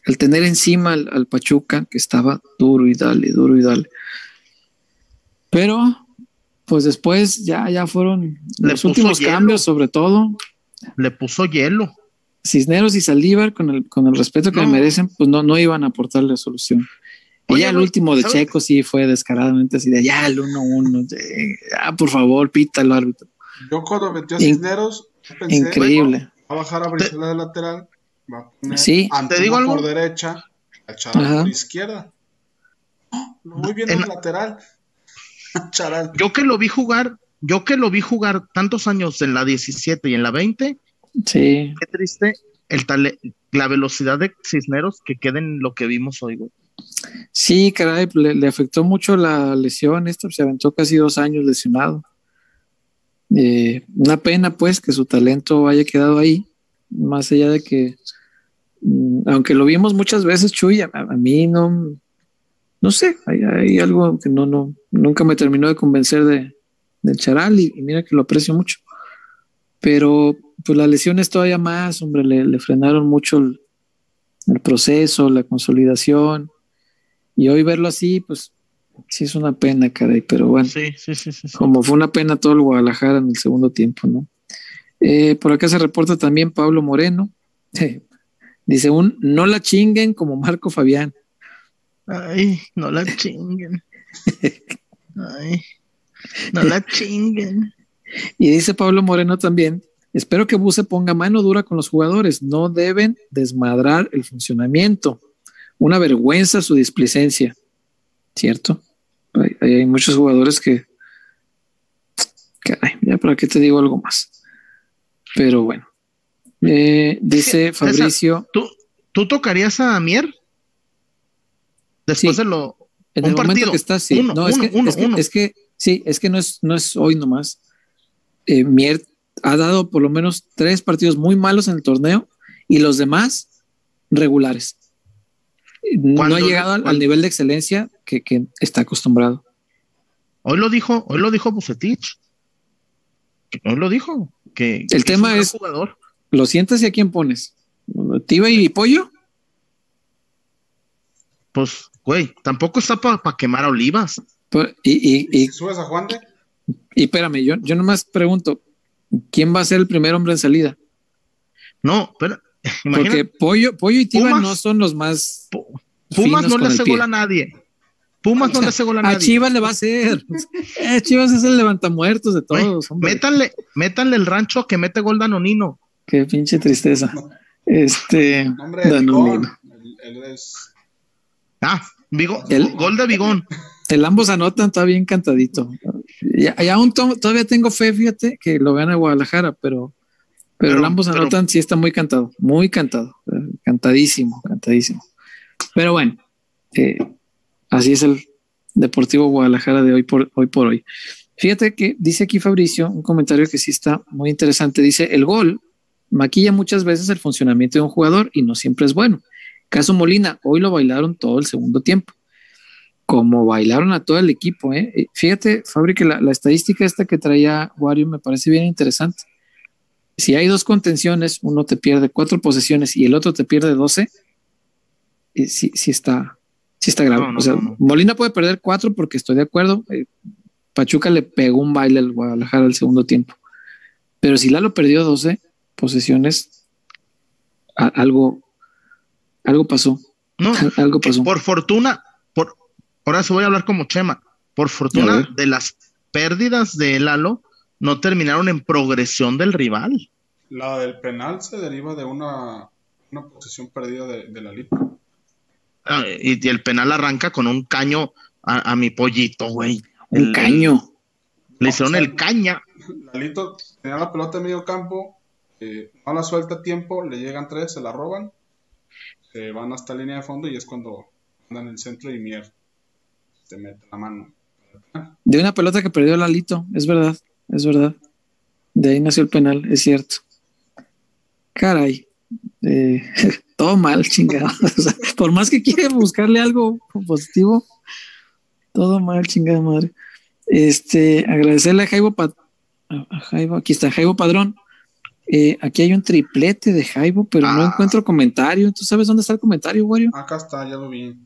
el tener encima al, Pachuca, que estaba duro y dale, duro y dale. Pero, pues después ya, ya fueron los últimos cambios, sobre todo. Le puso hielo. Cisneros y Saldívar, con el, con el respeto que merecen, pues no, no iban a aportarle solución. y ya el último de Checo sí fue descaradamente así de ya el 1-1, ya por favor, pítalo árbitro. Yo cuando metió a Cisneros, pensé, increíble. a bajar a Brizuela de lateral Va a sí. te digo algo. por derecha, Charal por izquierda. muy bien en lateral. Charal. Yo que lo vi jugar, yo que lo vi jugar tantos años en la 17 y en la 20. Sí. Qué triste el la velocidad de Cisneros que queda en lo que vimos hoy, güey. Sí, caray, le, afectó mucho la lesión. Esto se aventó casi dos años lesionado. Eh, una pena, pues, que su talento haya quedado ahí, más allá de que Mm, aunque lo vimos muchas veces, Chuy, a, mí no, no sé, hay, algo que no, no, nunca me terminó de convencer de, del Charal y, mira que lo aprecio mucho. Pero pues la lesión es todavía más, hombre, le, frenaron mucho el, proceso, la consolidación. Y hoy verlo así, pues sí es una pena, caray, pero bueno. Sí, sí, sí, como fue una pena todo el Guadalajara en el segundo tiempo, ¿no? Eh, por acá se reporta también Pablo Moreno. Dice un no la chinguen como Marco Fabián. Ay, no la chinguen. Ay, no la chinguen. Y dice Pablo Moreno también, espero que Buse ponga mano dura con los jugadores, no deben desmadrar el funcionamiento. Una vergüenza su displicencia, ¿cierto? Hay, hay muchos jugadores que, caray, ya para qué te digo algo más. Pero bueno, eh, dice Fabricio. ¿tú, ¿Tú tocarías a Mier? Después Sí. de lo. En un el momento partido. que está, sí. Uno, no, es, uno, que, uno, es, que, es que- sí, es que no es, no es hoy nomás. Eh, Mier ha dado por lo menos tres partidos muy malos en el torneo y los demás regulares. No ha llegado al, nivel de excelencia que, que está acostumbrado. Hoy lo dijo, hoy lo dijo Bucetich. Hoy lo dijo. Que, El que tema es- jugador. ¿Lo sientas y a quién pones? ¿Tiva y Pollo? Pues, güey, tampoco está para quemar a Olivas. Pues, Y, y, y, Si subes a Juan de, y espérame, yo, yo nomás pregunto, ¿quién va a ser el primer hombre en salida? No, pero Porque Pollo, Pollo y Tiva Pumas- no son los más Pu- Pumas finos no le hace gol a nadie. Pumas no le hace gol a A nadie. Chivas le va a hacer. Eh, Chivas es el levantamuertos de todos. hombre. métanle, métanle el rancho que mete gol Danonino. Qué pinche tristeza. Este. Danonino. Él, él es Ah, Vigo- El- gol de Bigón. El ambos anotan, está bien cantadito. Y, y aún to- todavía tengo fe, fíjate, que lo gana Guadalajara, pero, pero, Pero- el ambos pero- anotan, sí está muy cantado, muy cantado, eh, cantadísimo, cantadísimo. Pero bueno, eh, así es el Deportivo Guadalajara de hoy por hoy por hoy. Fíjate que dice aquí Fabricio un comentario que sí está muy interesante. Dice: el gol maquilla muchas veces el funcionamiento de un jugador y no siempre es bueno. Caso Molina, hoy lo bailaron todo el segundo tiempo. Como bailaron a todo el equipo, ¿eh? Fíjate, Fabri, que la, la estadística esta que traía Wario me parece bien interesante. Si hay dos contenciones, uno te pierde cuatro posesiones y el otro te pierde 12, eh, sí, sí está, sí está grave. No, no, o sea, no. Molina puede perder cuatro porque estoy de acuerdo. eh, Pachuca le pegó un baile al Guadalajara al segundo tiempo. Pero si Lalo perdió 12 posesiones, a- algo, algo pasó. No, Algo pasó. por fortuna, ahora sí voy a hablar como Chema. Por fortuna de las pérdidas de Lalo no terminaron en progresión del rival. La del penal se deriva de una, una posesión perdida de, de la Liga. Ah, y, y el penal arranca con un caño a, a mi pollito, güey. Un El- caño. Le hicieron o sea, el caña. Lalito tenía la pelota en medio campo, eh, no la suelta a tiempo, le llegan tres, se la roban, se van hasta línea de fondo y es cuando andan en el centro y Mier te mete la mano. De una pelota que perdió Lalito, es verdad, es verdad. De ahí nació el penal, es cierto. Caray, eh, todo mal, chingado. O sea, por más que quiere buscarle algo positivo, todo mal, chingada madre. Este, agradecerle a Jaibo, a Jaibo, aquí está Jaibo Padrón. Eh, aquí hay un triplete de Jaibo, pero no Ah. encuentro comentario. ¿Tú sabes dónde está el comentario, Wario? Acá está, ya lo vi.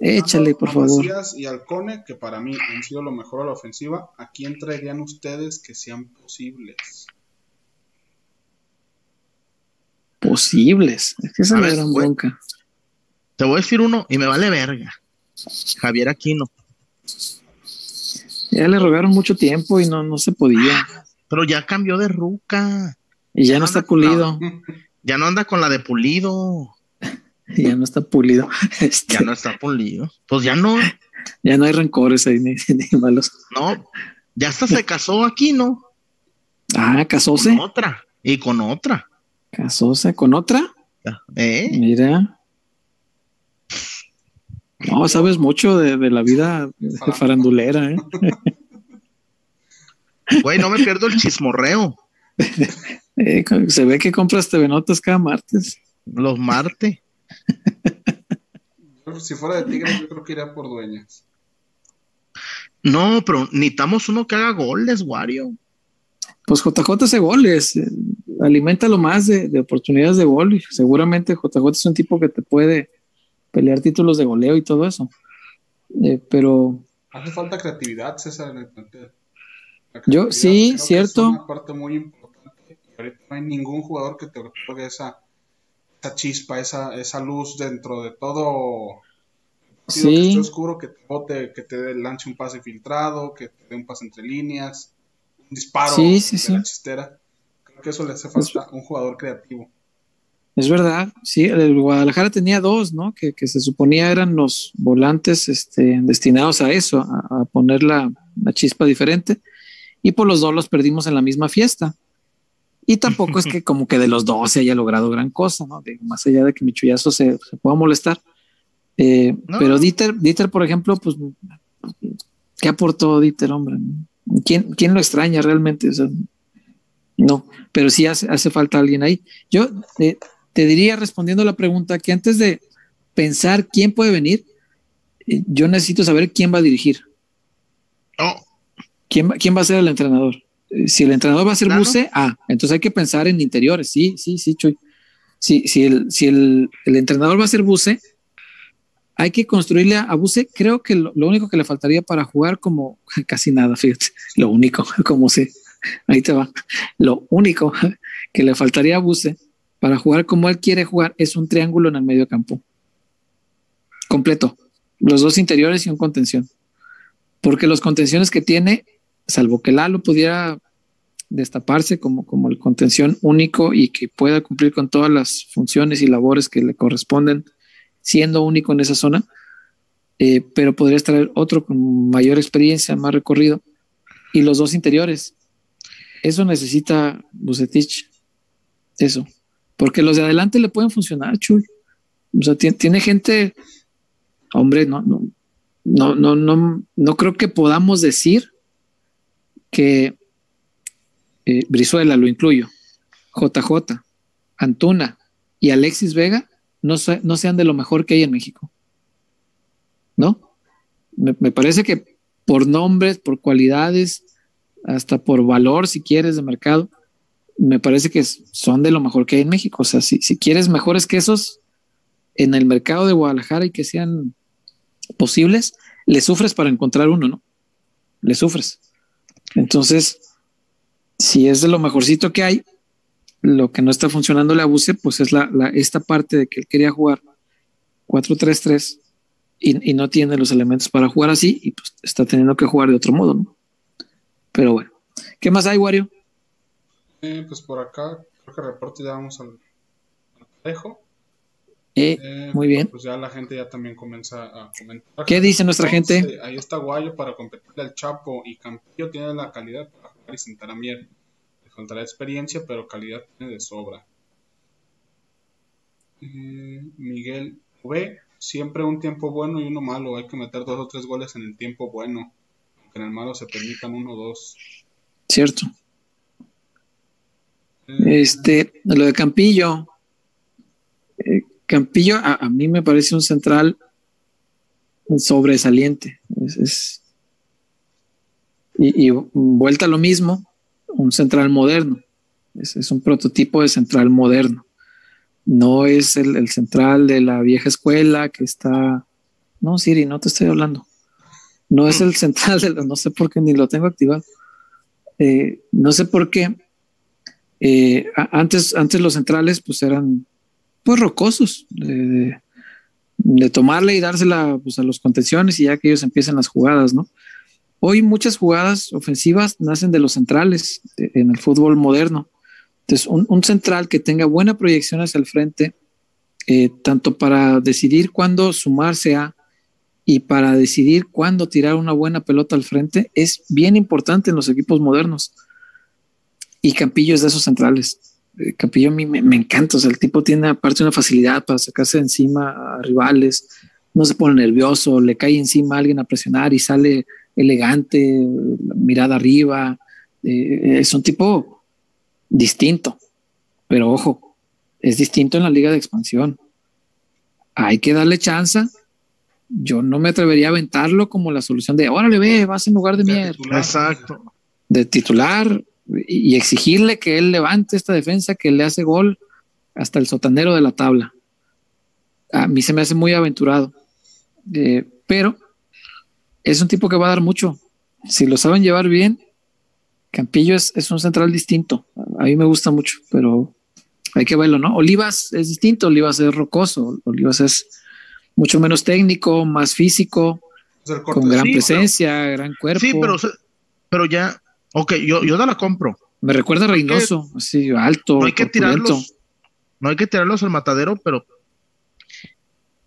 Échale, por favor. Macías y Alcone, que para mí han sido lo mejor a la ofensiva, ¿a quién traerían ustedes que sean posibles? Posibles. Es que esa A es la gran bronca. Te voy a decir uno y me vale verga. Javier Aquino. Ya le rogaron mucho tiempo y no, no se podía. Pero ya cambió de ruca. Y ya no está pulido. Ya no anda con la de pulido. Ya no está pulido. Este, Ya no está pulido. Pues ya no, ya no hay rencores ahí ni, ni malos. no. Ya hasta se casó Aquino. Ah, casóse. Con otra. Y con otra. Casóse con otra. ¿Eh? Mira. No, sabes mucho de, de la vida de farandulera, ¿eh? Güey, no me pierdo el chismorreo. Eh, Se ve que compras TV Notas cada martes. Los martes. Si fuera de Tigres, yo creo que iría por dueñas. No, pero necesitamos uno que haga goles, Wario. Pues JJ hace goles, eh, aliméntalo más de, de oportunidades de gol. y seguramente JJ es un tipo que te puede pelear títulos de goleo y todo eso. Eh, pero Hace falta creatividad, César, en el plantel. La Yo- sí, creo que cierto. Es una parte muy importante. Y ahorita no hay ningún jugador que te otorgue esa, esa chispa, esa, esa luz dentro de todo. que Sí. esté oscuro, que te bote, que te lance un pase filtrado, que te dé un pase entre líneas. disparo sí, sí, sí. la chistera. Creo que eso le hace falta a un jugador creativo. Es verdad, sí, el Guadalajara tenía dos, ¿no? Que, que se suponía eran los volantes este, destinados a eso, a, a poner la, la, chispa diferente, y por los dos los perdimos en la misma fiesta. Y tampoco es que como que de los dos se haya logrado gran cosa, ¿no? De, más allá de que mi chullazo se, se pueda molestar. Eh, no. Pero Dieter, Dieter, por ejemplo, pues, ¿qué aportó Dieter, hombre? ¿Quién, quién lo extraña realmente? O sea, no, pero sí hace, hace falta alguien ahí. Yo eh, te diría, respondiendo a la pregunta, que antes de pensar quién puede venir, eh, yo necesito saber quién va a dirigir. Oh. ¿Quién, ¿Quién va a ser el entrenador? Si el entrenador va a ser claro. Buse, ah, entonces hay que pensar en interiores. Sí, sí, sí, Chuy. Si, si, el, si el, el entrenador va a ser Buse, hay que construirle a Buse. Creo que lo, lo, único que le faltaría para jugar como casi nada, fíjate, lo único, como sé, ahí te va. Lo único que le faltaría a Buse para jugar como él quiere jugar es un triángulo en el medio campo. Completo. Los dos interiores y un contención. Porque los contenciones que tiene, salvo que Lalo pudiera destaparse como, como el contención único y que pueda cumplir con todas las funciones y labores que le corresponden, siendo único en esa zona, eh, pero podría estar otro con mayor experiencia, más recorrido, y los dos interiores. Eso necesita Bucetich. Eso porque los de adelante le pueden funcionar, Chuy. O sea, tiene, tiene gente, hombre, no, no, no, no, no, no creo que podamos decir que eh, Brizuela lo incluyo, JJ, Antuna y Alexis Vega no, no sean de lo mejor que hay en México. ¿No? Me, parece que por nombres, por cualidades, hasta por valor, si quieres, de mercado, me parece que son de lo mejor que hay en México. O sea, si, si quieres mejores quesos en el mercado de Guadalajara y que sean posibles, le sufres para encontrar uno, ¿no? Le sufres. Entonces, si es de lo mejorcito que hay, lo que no está funcionando le abuse, pues es la, la, esta parte de que él quería jugar 4-3-3 y, y, no tiene los elementos para jugar así y pues está teniendo que jugar de otro modo, ¿no? Pero bueno, ¿qué más hay, Wario? Eh, pues por acá, creo que reporte ya vamos al, al parejo. Eh, eh, muy bien. Pues ya la gente ya también comienza a comentar. ¿Qué dice nuestra Entonces, gente? Ahí está Guayo para competirle al Chapo y Campillo tiene la calidad para jugar y sentar a Mier. Le faltará experiencia, pero calidad tiene de sobra. Eh, Miguel V. Siempre un tiempo bueno y uno malo. Hay que meter dos o tres goles en el tiempo bueno. Aunque en el malo se permitan uno o dos. Cierto. Este, lo de Campillo. Campillo a, a, mí me parece un central sobresaliente. Es, es y, y, vuelta a lo mismo, un central moderno. Es, es, un prototipo de central moderno. No es el, el, central de la vieja escuela que está. No, Siri, no te estoy hablando. No es el central de no sé por qué ni lo tengo activado. Eh, no sé por qué eh, antes, antes los centrales pues eran pues rocosos de, tomarle y dársela pues, a los contenciones y ya que ellos empiezan las jugadas, ¿no? Hoy muchas jugadas ofensivas nacen de los centrales de, en el fútbol moderno. Entonces, un, un, central que tenga buena proyección hacia el frente, eh, tanto para decidir cuándo sumarse a y para decidir cuándo tirar una buena pelota al frente, es bien importante en los equipos modernos. Y Campillo es de esos centrales. Eh, Campillo a mí me, me, encanta, o sea, el tipo tiene aparte una facilidad para sacarse de encima a rivales, no se pone nervioso, le cae encima a alguien a presionar y sale elegante, mirada arriba, eh, es un tipo distinto, pero ojo, es distinto en la liga de expansión. Hay que darle chance. Yo no me atrevería a aventarlo como la solución de, órale, ve, vas en lugar de mierda. Exacto. De titular, y exigirle que él levante esta defensa que le hace gol hasta el sotanero de la tabla. A mí se me hace muy aventurado, eh, pero es un tipo que va a dar mucho. Si lo saben llevar bien, Campillo es, es, un central distinto. A mí me gusta mucho, pero hay que verlo, ¿no? Olivas es distinto, Olivas es rocoso, Olivas es mucho menos técnico, más físico, con gran sí, presencia, pero, gran cuerpo. Sí, pero, pero ya Ok, yo, yo la compro. Me recuerda a Reynoso, así alto. No hay que tirarlos. No hay que tirarlos al matadero, pero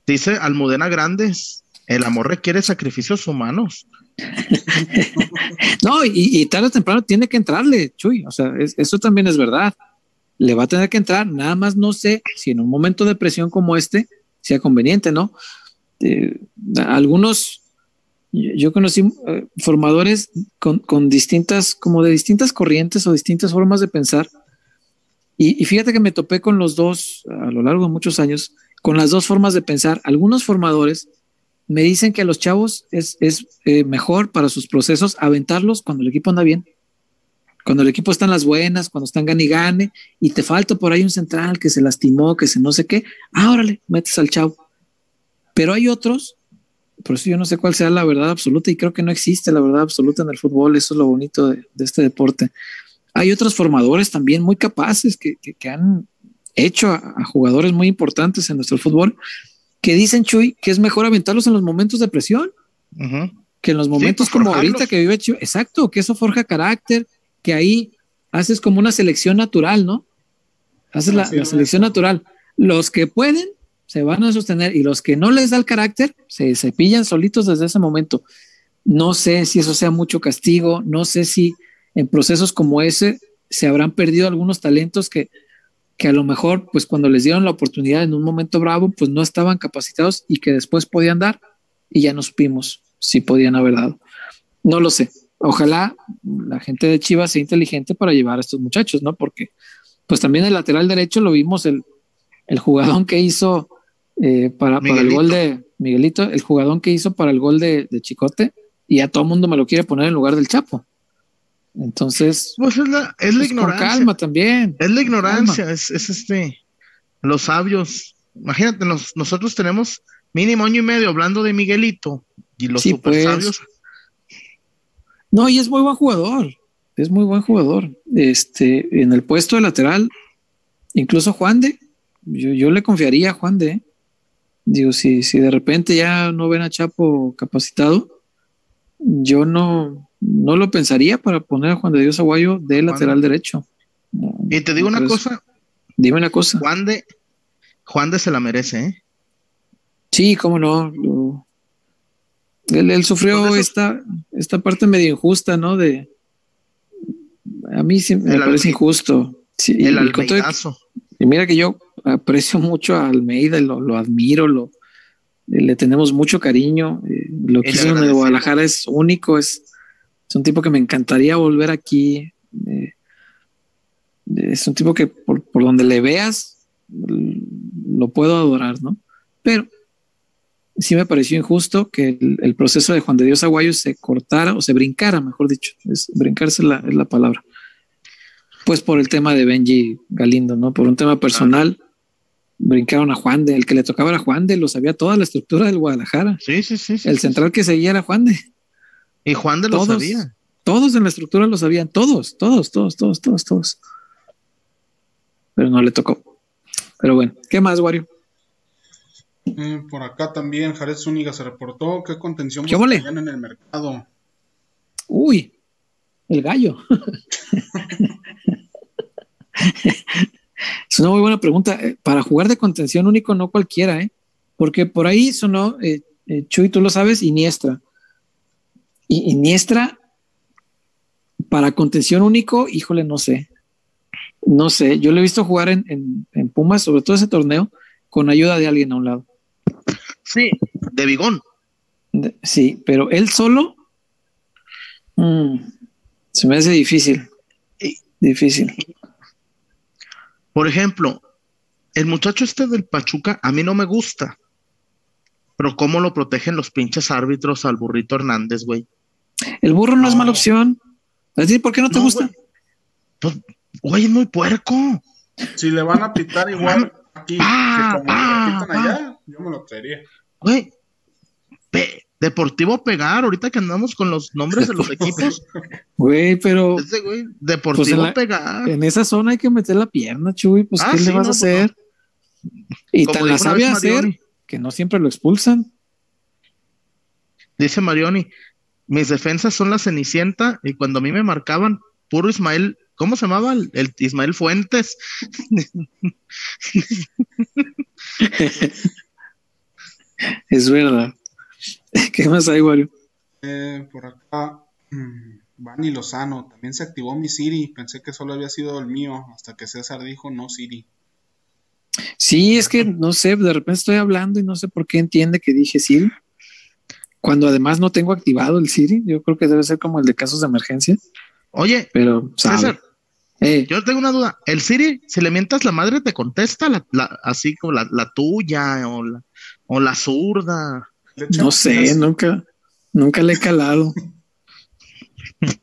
dice Almudena Grandes, el amor requiere sacrificios humanos. no, y, tarde o temprano tiene que entrarle, Chuy. O sea, eso también es verdad. Le va a tener que entrar. Nada más no sé si en un momento de presión como este sea conveniente, ¿no? Eh, algunos, yo conocí eh, formadores con, distintas, como de distintas corrientes o distintas formas de pensar. Y, fíjate que me topé con los dos a lo largo de muchos años, con las dos formas de pensar. Algunos formadores me dicen que a los chavos es, eh, mejor para sus procesos aventarlos cuando el equipo anda bien. Cuando el equipo está en las buenas, cuando están gane y gane, y te falta por ahí un central que se lastimó, que se no sé qué, ah, órale, metes al chavo. Pero hay otros, por eso yo no sé cuál sea la verdad absoluta y creo que no existe la verdad absoluta en el fútbol, eso es lo bonito de, este deporte. Hay otros formadores también muy capaces que, han hecho a, jugadores muy importantes en nuestro fútbol que dicen, Chuy, que es mejor aventarlos en los momentos de presión que en los momentos como ahorita que vive Chuy. Exacto, que eso forja carácter, que ahí haces como una selección natural, ¿no? Haces la selección natural. Los que pueden se van a sostener y los que no les da el carácter se, se pillan solitos desde ese momento. No sé si eso sea mucho castigo, no sé si en procesos como ese se habrán perdido algunos talentos que, que a lo mejor, pues cuando les dieron la oportunidad en un momento bravo, pues no estaban capacitados y que después podían dar y ya no supimos si podían haber dado. No lo sé. Ojalá la gente de Chivas sea inteligente para llevar a estos muchachos, ¿no? Porque pues también el lateral derecho lo vimos el, el jugador que hizo eh, para, el gol de Miguelito, el jugador que hizo para el gol de, Chicote, y a todo el mundo me lo quiere poner en lugar del Chapo. Entonces, pues es la, es la ignorancia. calma también. Es la ignorancia, es, este, los sabios. Imagínate, nosotros tenemos mínimo año y medio hablando de Miguelito y los super pues. sabios. No, y es muy buen jugador, es muy buen jugador. Este, en el puesto de lateral, incluso Juan de, yo, yo le confiaría a Juan de, Digo, si, si de repente ya no ven a Chapo capacitado, yo no, no lo pensaría para poner a Juan de Dios Aguayo de lateral derecho. y te digo una cosa. Dime una cosa. Juan de, Juan de se la merece, ¿eh? Sí, cómo no. él, sufrió esta, esta parte medio injusta, ¿no? De a mí sí me parece injusto. el y mira que yo aprecio mucho a Almeida, lo, lo admiro, lo, le tenemos mucho cariño. Eh, lo que hizo en Guadalajara es único, es, es, un tipo que me encantaría volver aquí. Eh, es un tipo que por, donde le veas lo puedo adorar, ¿no? Pero sí me pareció injusto que el, proceso de Juan de Dios Aguayo se cortara o se brincara, mejor dicho, es, brincarse la, es la palabra. Pues por el tema de Benji Galindo, ¿no? Por un tema personal brincaron a Juan de, el que le tocaba era Juan de, lo sabía toda la estructura del Guadalajara. Sí, sí, sí. el central que seguía era Juan de. Y Juan de lo sabía. Todos en la estructura lo sabían, todos, todos, todos, todos, todos, todos. Pero no le tocó. Pero bueno, ¿qué más, Wario? Eh, por acá también Jared Zúñiga se reportó que contención ¿Qué en el mercado. Uy, el gallo. Es una muy buena pregunta. Eh, para jugar de contención único, no cualquiera, ¿eh? Porque por ahí sonó, eh, eh, Chuy, tú lo sabes, Iniestra. Y Iniestra, para contención único, híjole, no sé. No sé. Yo lo he visto jugar en, Pumas, sobre todo ese torneo, con ayuda de alguien a un lado. Sí, de Bigón. sí, pero él solo mm, se me hace difícil. Difícil. Por ejemplo, el muchacho este del Pachuca a mí no me gusta. Pero cómo lo protegen los pinches árbitros al burrito Hernández, güey. El burro no, es mala opción. Es decir, ¿por qué no te gusta? Pues, güey, es muy puerco. Si le van a pitar igual aquí ah, que como ah, allá, yo me lo traería. Güey, Deportivo Pegar, ahorita que andamos con los nombres de los equipos. Güey, pero. Deportivo pues Pegar. En esa zona hay que meter la pierna, Chuy. Pues, ¿qué ah, le vas a hacer? Y tan la sabe hacer que no siempre lo expulsan. Dice Marioni, mis defensas son la Cenicienta y cuando a mí me marcaban, puro Ismael, ¿cómo se llamaba? El, el Ismael Fuentes. es verdad. ¿Qué más hay, Wario? Eh, por acá, mm, Vani Lozano, también se activó mi Siri. Pensé que solo había sido el mío, hasta que César dijo no Siri. Sí, es que no sé, de repente estoy hablando y no sé por qué entiende que dije Siri. Cuando además no tengo activado el Siri, yo creo que debe ser como el de casos de emergencia. Oye, pero sabe. César, Eh, yo tengo una duda. ¿El Siri, si le mientas la madre, te contesta la, la- así como la, la tuya o la, o la zurda? No sé, nunca, nunca le he calado.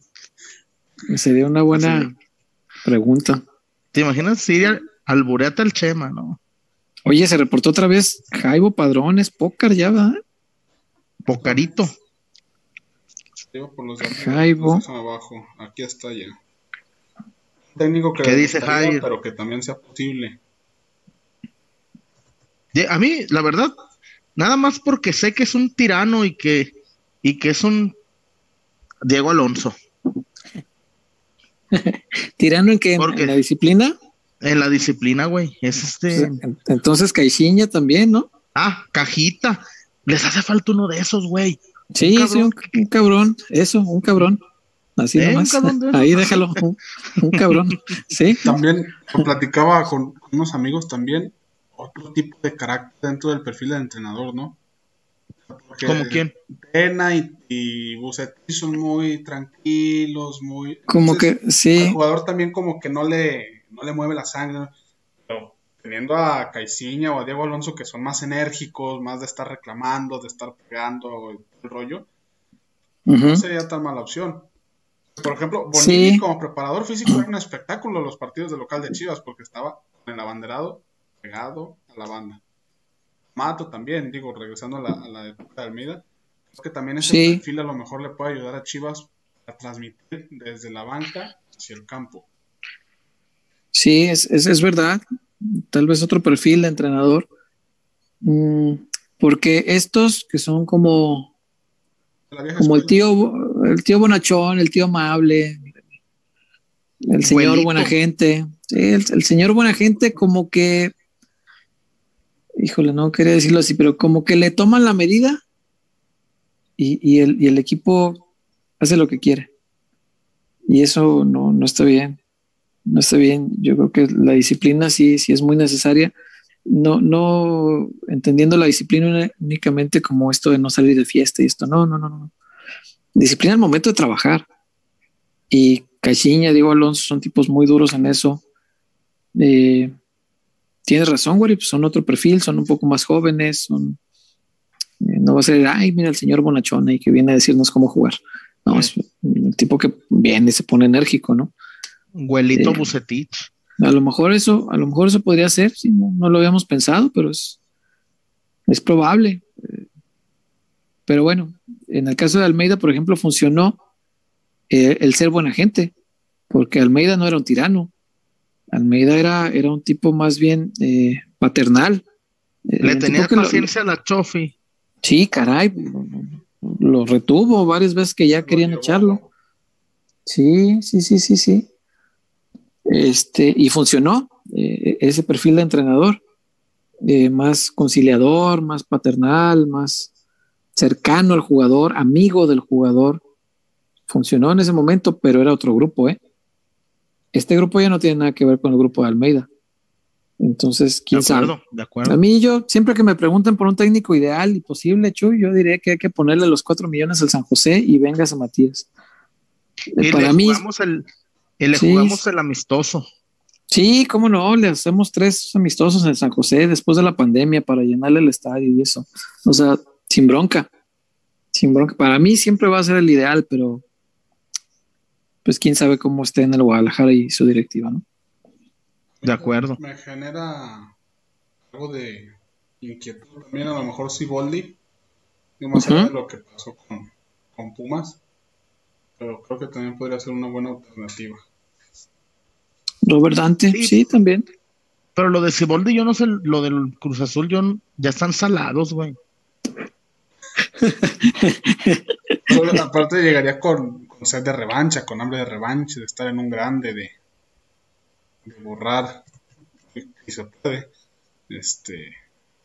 Sería una buena pregunta. ¿Te imaginas Siri al- albureate al Chema, no? Oye, se reportó otra vez Jaibo Padrones, pócar ya, ¿verdad? Pocarito. Por los Jaibo. abajo. Aquí está ya. Técnico que ¿Qué le dice Jair? pero que también sea posible. A mí, la verdad, nada más porque sé que es un tirano y que, y que es un Diego Alonso. Tirando en que ¿Por qué? en la disciplina. En la disciplina, güey. Es este. Entonces Caixinha también, ¿no? Ah, cajita. Les hace falta uno de esos, güey. Sí, Un sí, un, un cabrón. Eso, un cabrón. Así Eh, nomás. Ahí déjalo. Un, un cabrón. Sí. También lo platicaba con unos amigos también. Otro tipo de carácter dentro del perfil del entrenador, ¿no? Porque ¿Como quién? Tena y, y son muy tranquilos, muy... Como entonces, que sí. Al jugador también como que no le, no le mueve la sangre. ¿no? Pero teniendo a Caiciña o a Diego Alonso que son más enérgicos, más de estar reclamando, de estar pegando el rollo, Ujú. no sería tan mala opción. Por ejemplo, Bonini Sí. como preparador físico era un espectáculo los partidos de local de Chivas porque estaba con el abanderado pegado a la banda. Mato también, digo, regresando a la, a la época de Almeida, creo que también ese Sí. perfil a lo mejor le puede ayudar a Chivas a transmitir desde la banca hacia el campo. Sí, es, es, es verdad. Tal vez otro perfil de entrenador. Mm, porque estos que son como, como el tío, el tío bonachón, el tío amable, el señor Abuelito. buena gente. Sí, el, el señor buena gente como que, híjole, no quería decirlo así, pero como que le toman la medida y, el, equipo hace lo que quiere. Y eso no, no está bien. No está bien. Yo creo que la disciplina sí, sí es muy necesaria. No, no entendiendo la disciplina únicamente como esto de no salir de fiesta y esto. No, no, no, no. Disciplina al momento de trabajar. Y Caixinha, Diego Alonso son tipos muy duros en eso. Eh, tienes razón, güey, pues son otro perfil, son un poco más jóvenes, son, eh, no va a ser, ay, mira el señor Bonachón y que viene a decirnos cómo jugar. No, es el tipo que viene y se pone enérgico, ¿no? Güelito Sí. Bucetich. A lo mejor eso, a lo mejor eso podría ser, no, no lo habíamos pensado, pero es, es probable. Eh, Pero bueno, en el caso de Almeida, por ejemplo, funcionó eh, el ser buena gente, porque Almeida no era un tirano. Almeida era, era un tipo más bien eh, paternal. Eh, Le tenía que lo- paciencia a la Chofi. Sí, caray, lo, retuvo varias veces que ya querían llevó. echarlo. Sí, sí, sí, sí, sí. Este, y funcionó eh, ese perfil de entrenador, eh, más conciliador, más paternal, más cercano al jugador, amigo del jugador. Funcionó en ese momento, pero era otro grupo, ¿eh? Este grupo ya no tiene nada que ver con el grupo de Almeida. Entonces, De quién sabe. acuerdo, de acuerdo. A mí yo, siempre que me preguntan por un técnico ideal y posible, Chuy, yo diría que hay que ponerle los cuatro millones al San José y vengas a Matías. Y Para le mí, jugamos el, y le Sí. jugamos el amistoso. sí, cómo no, le hacemos tres amistosos en San José después de la pandemia para llenarle el estadio y eso. O sea, sin bronca. Sin bronca. Para mí siempre va a ser el ideal, pero pues quién sabe cómo esté en el Guadalajara y su directiva, ¿no? De acuerdo. Me genera algo de inquietud también, a lo mejor si Boldi, no más allá de lo que pasó con, con Pumas, pero creo que también podría ser una buena alternativa. Robert Dante, Sí. sí, también. Pero lo de Ciboldi, yo no sé, lo del Cruz Azul, yo no- ya están salados, güey. aparte llegaría con, con sed de revancha, con hambre de revancha, de estar en un grande, de, borrar, y se puede, este,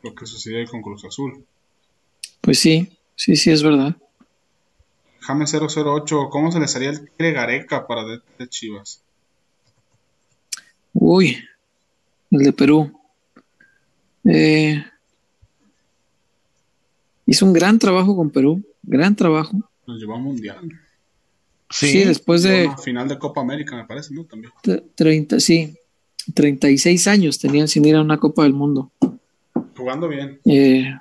lo que sucedió con Cruz Azul. Pues sí, sí, sí, es verdad. James 008, ¿cómo se le salía el tigre Gareca para de, de Chivas? Uy, el de Perú. Eh, hizo un gran trabajo con Perú, gran trabajo. Nos llevó a mundial. Sí, después de. final de Copa América, me parece, ¿no? También. 30, sí, 36 años tenían sin ir a una Copa del Mundo. Jugando bien. Eh,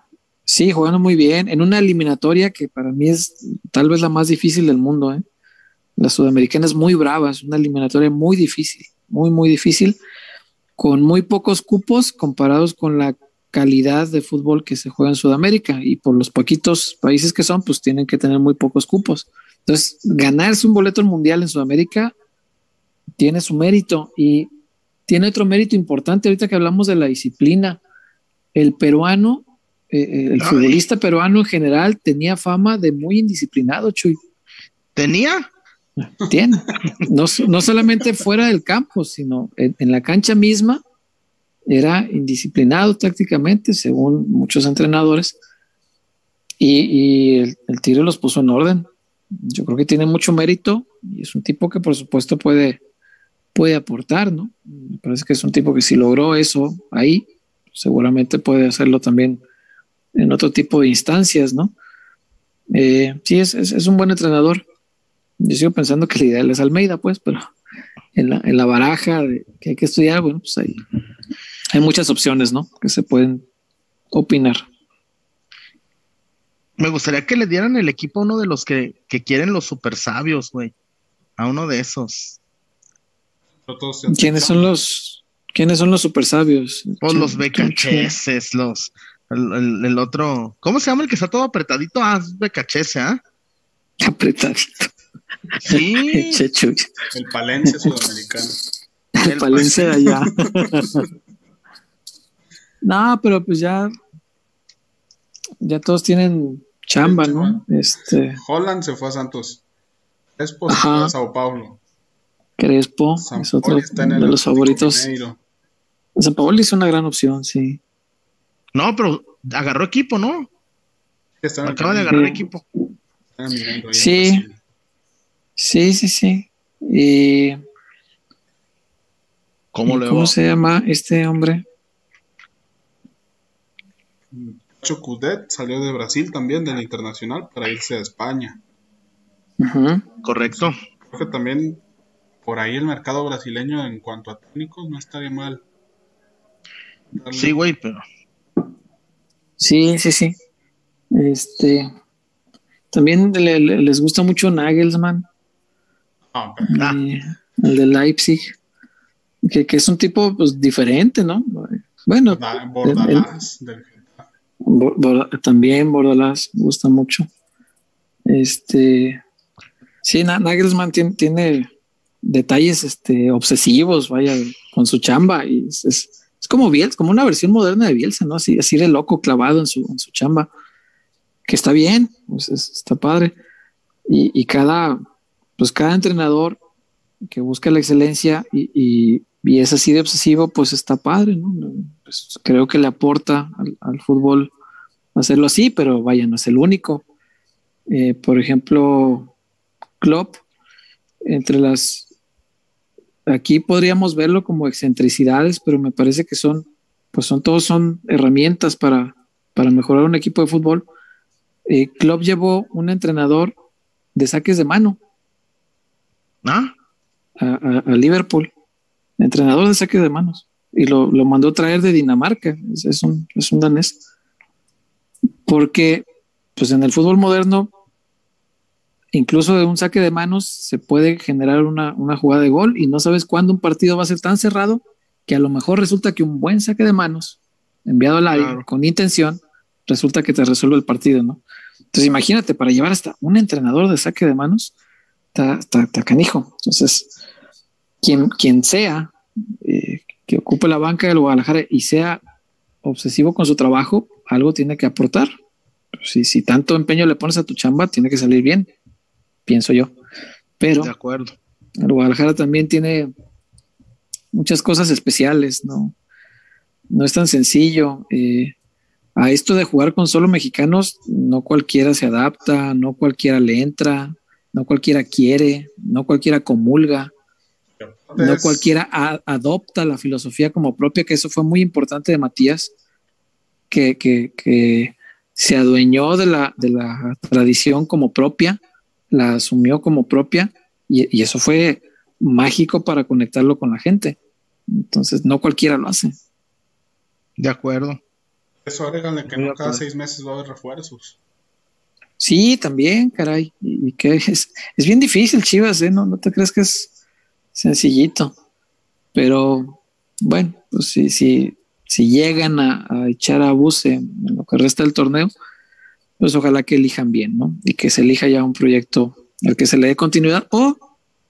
sí, jugando muy bien. En una eliminatoria que para mí es tal vez la más difícil del mundo. ¿eh? La sudamericana es muy brava, es una eliminatoria muy difícil, muy, muy difícil, con muy pocos cupos comparados con la calidad de fútbol que se juega en Sudamérica. Y por los poquitos países que son, pues tienen que tener muy pocos cupos. Entonces, ganarse un boleto al mundial en Sudamérica tiene su mérito y tiene otro mérito importante ahorita que hablamos de la disciplina. El peruano, eh, eh, el futbolista peruano en general tenía fama de muy indisciplinado, Chuy. ¿Tenía? Tiene. No, no solamente fuera del campo, sino en, la cancha misma era indisciplinado tácticamente, según muchos entrenadores, y, el, el tiro los puso en orden. Yo creo que tiene mucho mérito y es un tipo que por supuesto puede, puede aportar, ¿no? Me parece que es un tipo que si logró eso ahí, seguramente puede hacerlo también en otro tipo de instancias, ¿no? Eh, sí, es, es, un buen entrenador. Yo sigo pensando que la ideal es Almeida, pues, pero en la, en la baraja que hay que estudiar, bueno, pues hay, hay muchas opciones, ¿no? Que se pueden opinar. Me gustaría que le dieran el equipo a uno de los que, que quieren los super sabios, güey. A uno de esos. ¿Quiénes son los quiénes son los super sabios? Pues los becacheses, los el, otro, ¿cómo se llama el que está todo apretadito? Ah, es becachese, ¿ah? Apretadito. Sí. el Palencia sudamericano. El, Palencia de allá. no, pero pues ya ya todos tienen chamba, ¿no? Este Holland se fue a Santos. Es por Sao Paulo. Crespo es otro de los favoritos. San Paolo hizo una gran opción, sí. No, pero agarró equipo, ¿no? Acaba de agarrar equipo. Sí. Sí, sí, sí. Y... ¿Cómo, le ¿cómo se llama este hombre? Chocudet salió de Brasil también, del internacional, para irse a España. Correcto. Creo que también por ahí el mercado brasileño en cuanto a técnicos no estaría mal. Sí, güey, pero. Sí, sí, sí. Este. También les gusta mucho Nagelsmann. Ah, el de Leipzig. Que, es un tipo pues diferente, ¿no? Bueno. También Bordalás gusta mucho. Este. Sí, Nagelsmann tiene detalles este, obsesivos, vaya, con su chamba. Y es, es, como Bielsa, como una versión moderna de Bielsa, ¿no? Así, así de loco clavado en su, en su chamba, que está bien, pues está padre. Y, y, cada, pues cada entrenador que busca la excelencia y, y, y, es así de obsesivo, pues está padre, ¿no? Pues creo que le aporta al, al, fútbol hacerlo así, pero vaya, no es el único. Eh, por ejemplo, Klopp, entre las aquí podríamos verlo como excentricidades, pero me parece que son, pues son todos son herramientas para, para mejorar un equipo de fútbol. Eh, Klopp llevó un entrenador de saques de mano. ¿Ah? A, Liverpool, entrenador de saques de manos, y lo, lo mandó traer de Dinamarca, es, un, es un danés. Porque, pues en el fútbol moderno, incluso de un saque de manos se puede generar una, jugada de gol y no sabes cuándo un partido va a ser tan cerrado que a lo mejor resulta que un buen saque de manos enviado al aire con intención resulta que te resuelve el partido, ¿no? Entonces imagínate, para llevar hasta un entrenador de saque de manos, está, canijo. Entonces, quien, quien sea eh, que ocupe la banca del Guadalajara y sea obsesivo con su trabajo, algo tiene que aportar. si, si tanto empeño le pones a tu chamba, tiene que salir bien, pienso yo. Pero De acuerdo. el Guadalajara también tiene muchas cosas especiales, ¿no? No es tan sencillo. eh, a esto de jugar con solo mexicanos, no cualquiera se adapta, no cualquiera le entra, no cualquiera quiere, no cualquiera comulga, no cualquiera a- adopta la filosofía como propia, que eso fue muy importante de Matías, que, que- que se adueñó de la, de la tradición como propia, la asumió como propia, y, y eso fue mágico para conectarlo con la gente. Entonces, no cualquiera lo hace. De acuerdo. Eso agrégale que no cada seis meses va a haber refuerzos. Sí, también, caray. Y, y que es, es bien difícil, Chivas, ¿eh? No, no te crees que es sencillito. Pero bueno, pues si, si, si llegan a, a echar a Buse en lo que resta del torneo, pues ojalá que elijan bien, ¿no? Y que se elija ya un proyecto al que se le dé continuidad o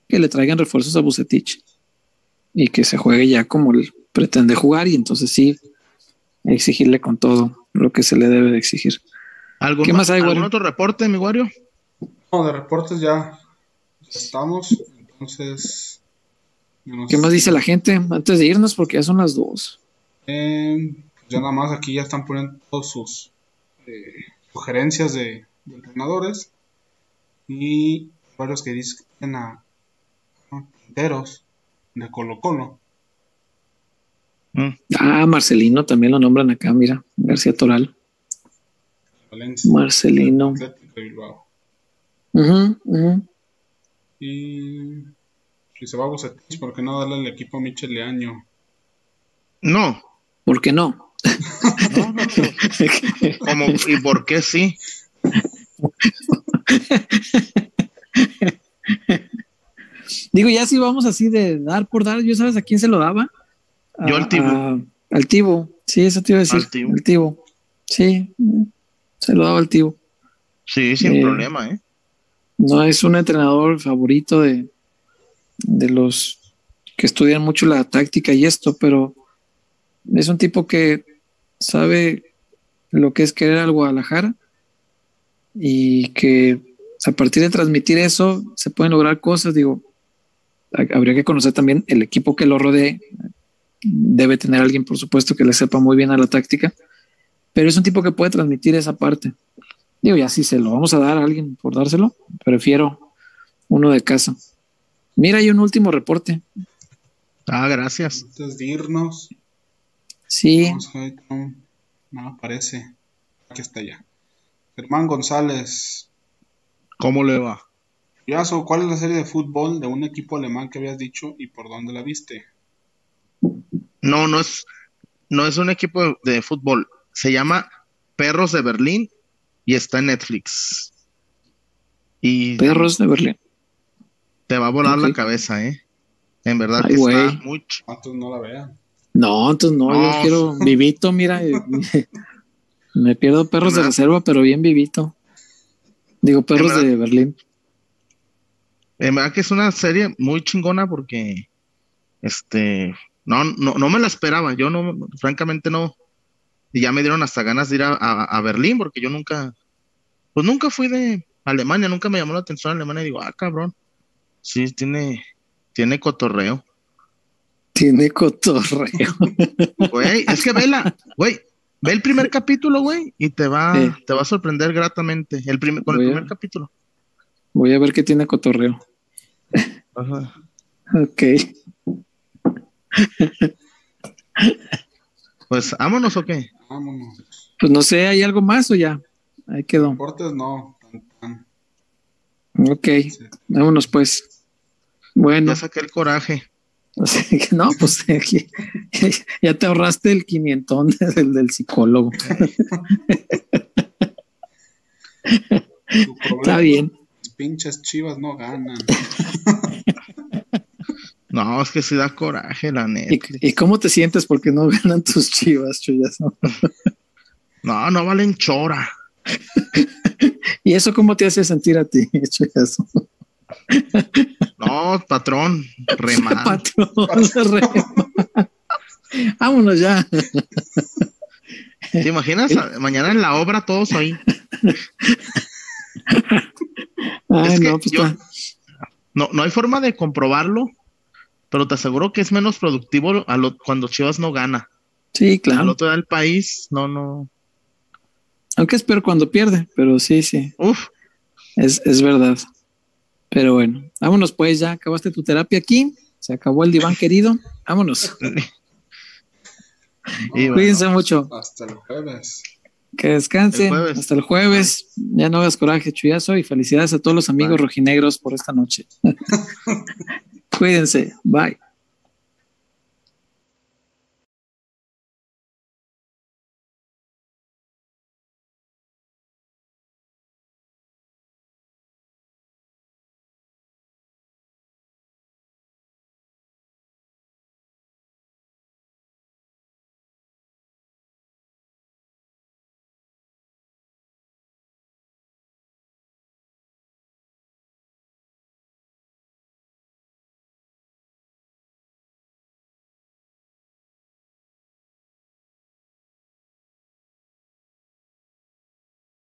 que le traigan refuerzos a Bucetich y que se juegue ya como él pretende jugar y entonces sí exigirle con todo lo que se le debe de exigir. ¿Algún, ¿Qué más hay, ¿algún Wario? otro reporte, mi Wario? No, de reportes ya estamos. Entonces. Nos- ¿Qué más dice la gente antes de irnos? Porque ya son las dos. Eh, ya nada más aquí ya están poniendo todos sus eh, sugerencias de, de entrenadores. Y varios que dicen a Quinteros de Colo Colo. Mm, Ah, Marcelino también lo nombran acá, mira, García Toral. Valencia. Marcelino. Y si se va a Bucetich, ¿por qué no darle el equipo a Michel Leaño? No. ¿Por qué no? No, no, ¿Y por qué sí? Digo, ya si vamos así de dar por dar, ¿yo sabes a quién se lo daba? Yo al Tibo. al Tibo. Sí, eso te iba a decir. Al Tibo. Al Tibo. Sí, se lo daba al Tibo. Sí, sin Eh, problema, ¿eh? No es un entrenador favorito de, de los que estudian mucho la táctica y esto, pero es un tipo que sabe lo que es querer al Guadalajara y que a partir de transmitir eso se pueden lograr cosas. Digo, ha- habría que conocer también el equipo que lo rodee. Debe tener alguien, por supuesto, que le sepa muy bien a la táctica, pero es un tipo que puede transmitir esa parte. Digo, ya si se lo vamos a dar a alguien por dárselo, prefiero uno de casa. Mira, hay un último reporte. Ah, gracias. Antes de irnos, Sí, no, no aparece. Aquí está ya. Germán González. ¿Cómo le va? Yaso, ¿cuál es la serie de fútbol de un equipo alemán que habías dicho y por dónde la viste? No, no es, no es un equipo de, de fútbol. Se llama Perros de Berlín y está en Netflix. Y perros de Berlín. Te va a volar la cabeza, ¿eh? En verdad Ay, que güey. está muy ch- ¿Cuántos no la vean? No, entonces no, yo quiero vivito, mira. y- Me pierdo perros de reserva, pero bien vivito. Digo, perros ¿Verdad? de Berlín. En verdad que es una serie muy chingona porque, este, no, no, no me la esperaba. Yo no, francamente no. Y ya me dieron hasta ganas de ir a, a- a Berlín porque yo nunca, pues nunca fui de Alemania, nunca me llamó la atención Alemania. Y digo, ah, cabrón, sí, tiene, tiene cotorreo. Tiene cotorreo. Güey, es que vela, güey, ve el primer capítulo, güey, y te va, Sí. te va a sorprender gratamente. El primer, con el a- primer capítulo. Voy a ver qué tiene cotorreo. Ajá. Ok. Pues, vámonos o qué? Vámonos. Pues no sé, ¿hay algo más o ya? Ahí quedó. Deportes no. Ok, vámonos pues. Bueno, Ya saqué el coraje. así que no, pues aquí, ya te ahorraste el quinientón del, del psicólogo. Está bien. Las pinches chivas no ganan. No, es que sí da coraje, la neta. ¿Y, y cómo te sientes porque no ganan tus chivas, chuyazo? No, no valen chora. ¿Y eso cómo te hace sentir a ti, chuyazo? No, patrón, re mal. Patrón, re mal. Vámonos ya. ¿Te imaginas? Mañana en la obra todos ahí. Ay, Es que no, pues yo- No, no hay forma de comprobarlo, pero te aseguro que es menos productivo a lo- cuando Chivas no gana. Sí, Al claro. otro lado del país, no, no. Aunque es peor cuando pierde, pero sí, sí, Uf, es, es verdad. Pero bueno, vámonos pues, ya acabaste tu terapia aquí, se acabó el diván querido, vámonos. y bueno, Cuídense mucho, Hasta el jueves. que descansen, El hasta el jueves, ya no hagas coraje, chuyazo, y felicidades a todos los amigos Bye. rojinegros por esta noche. Cuídense, bye.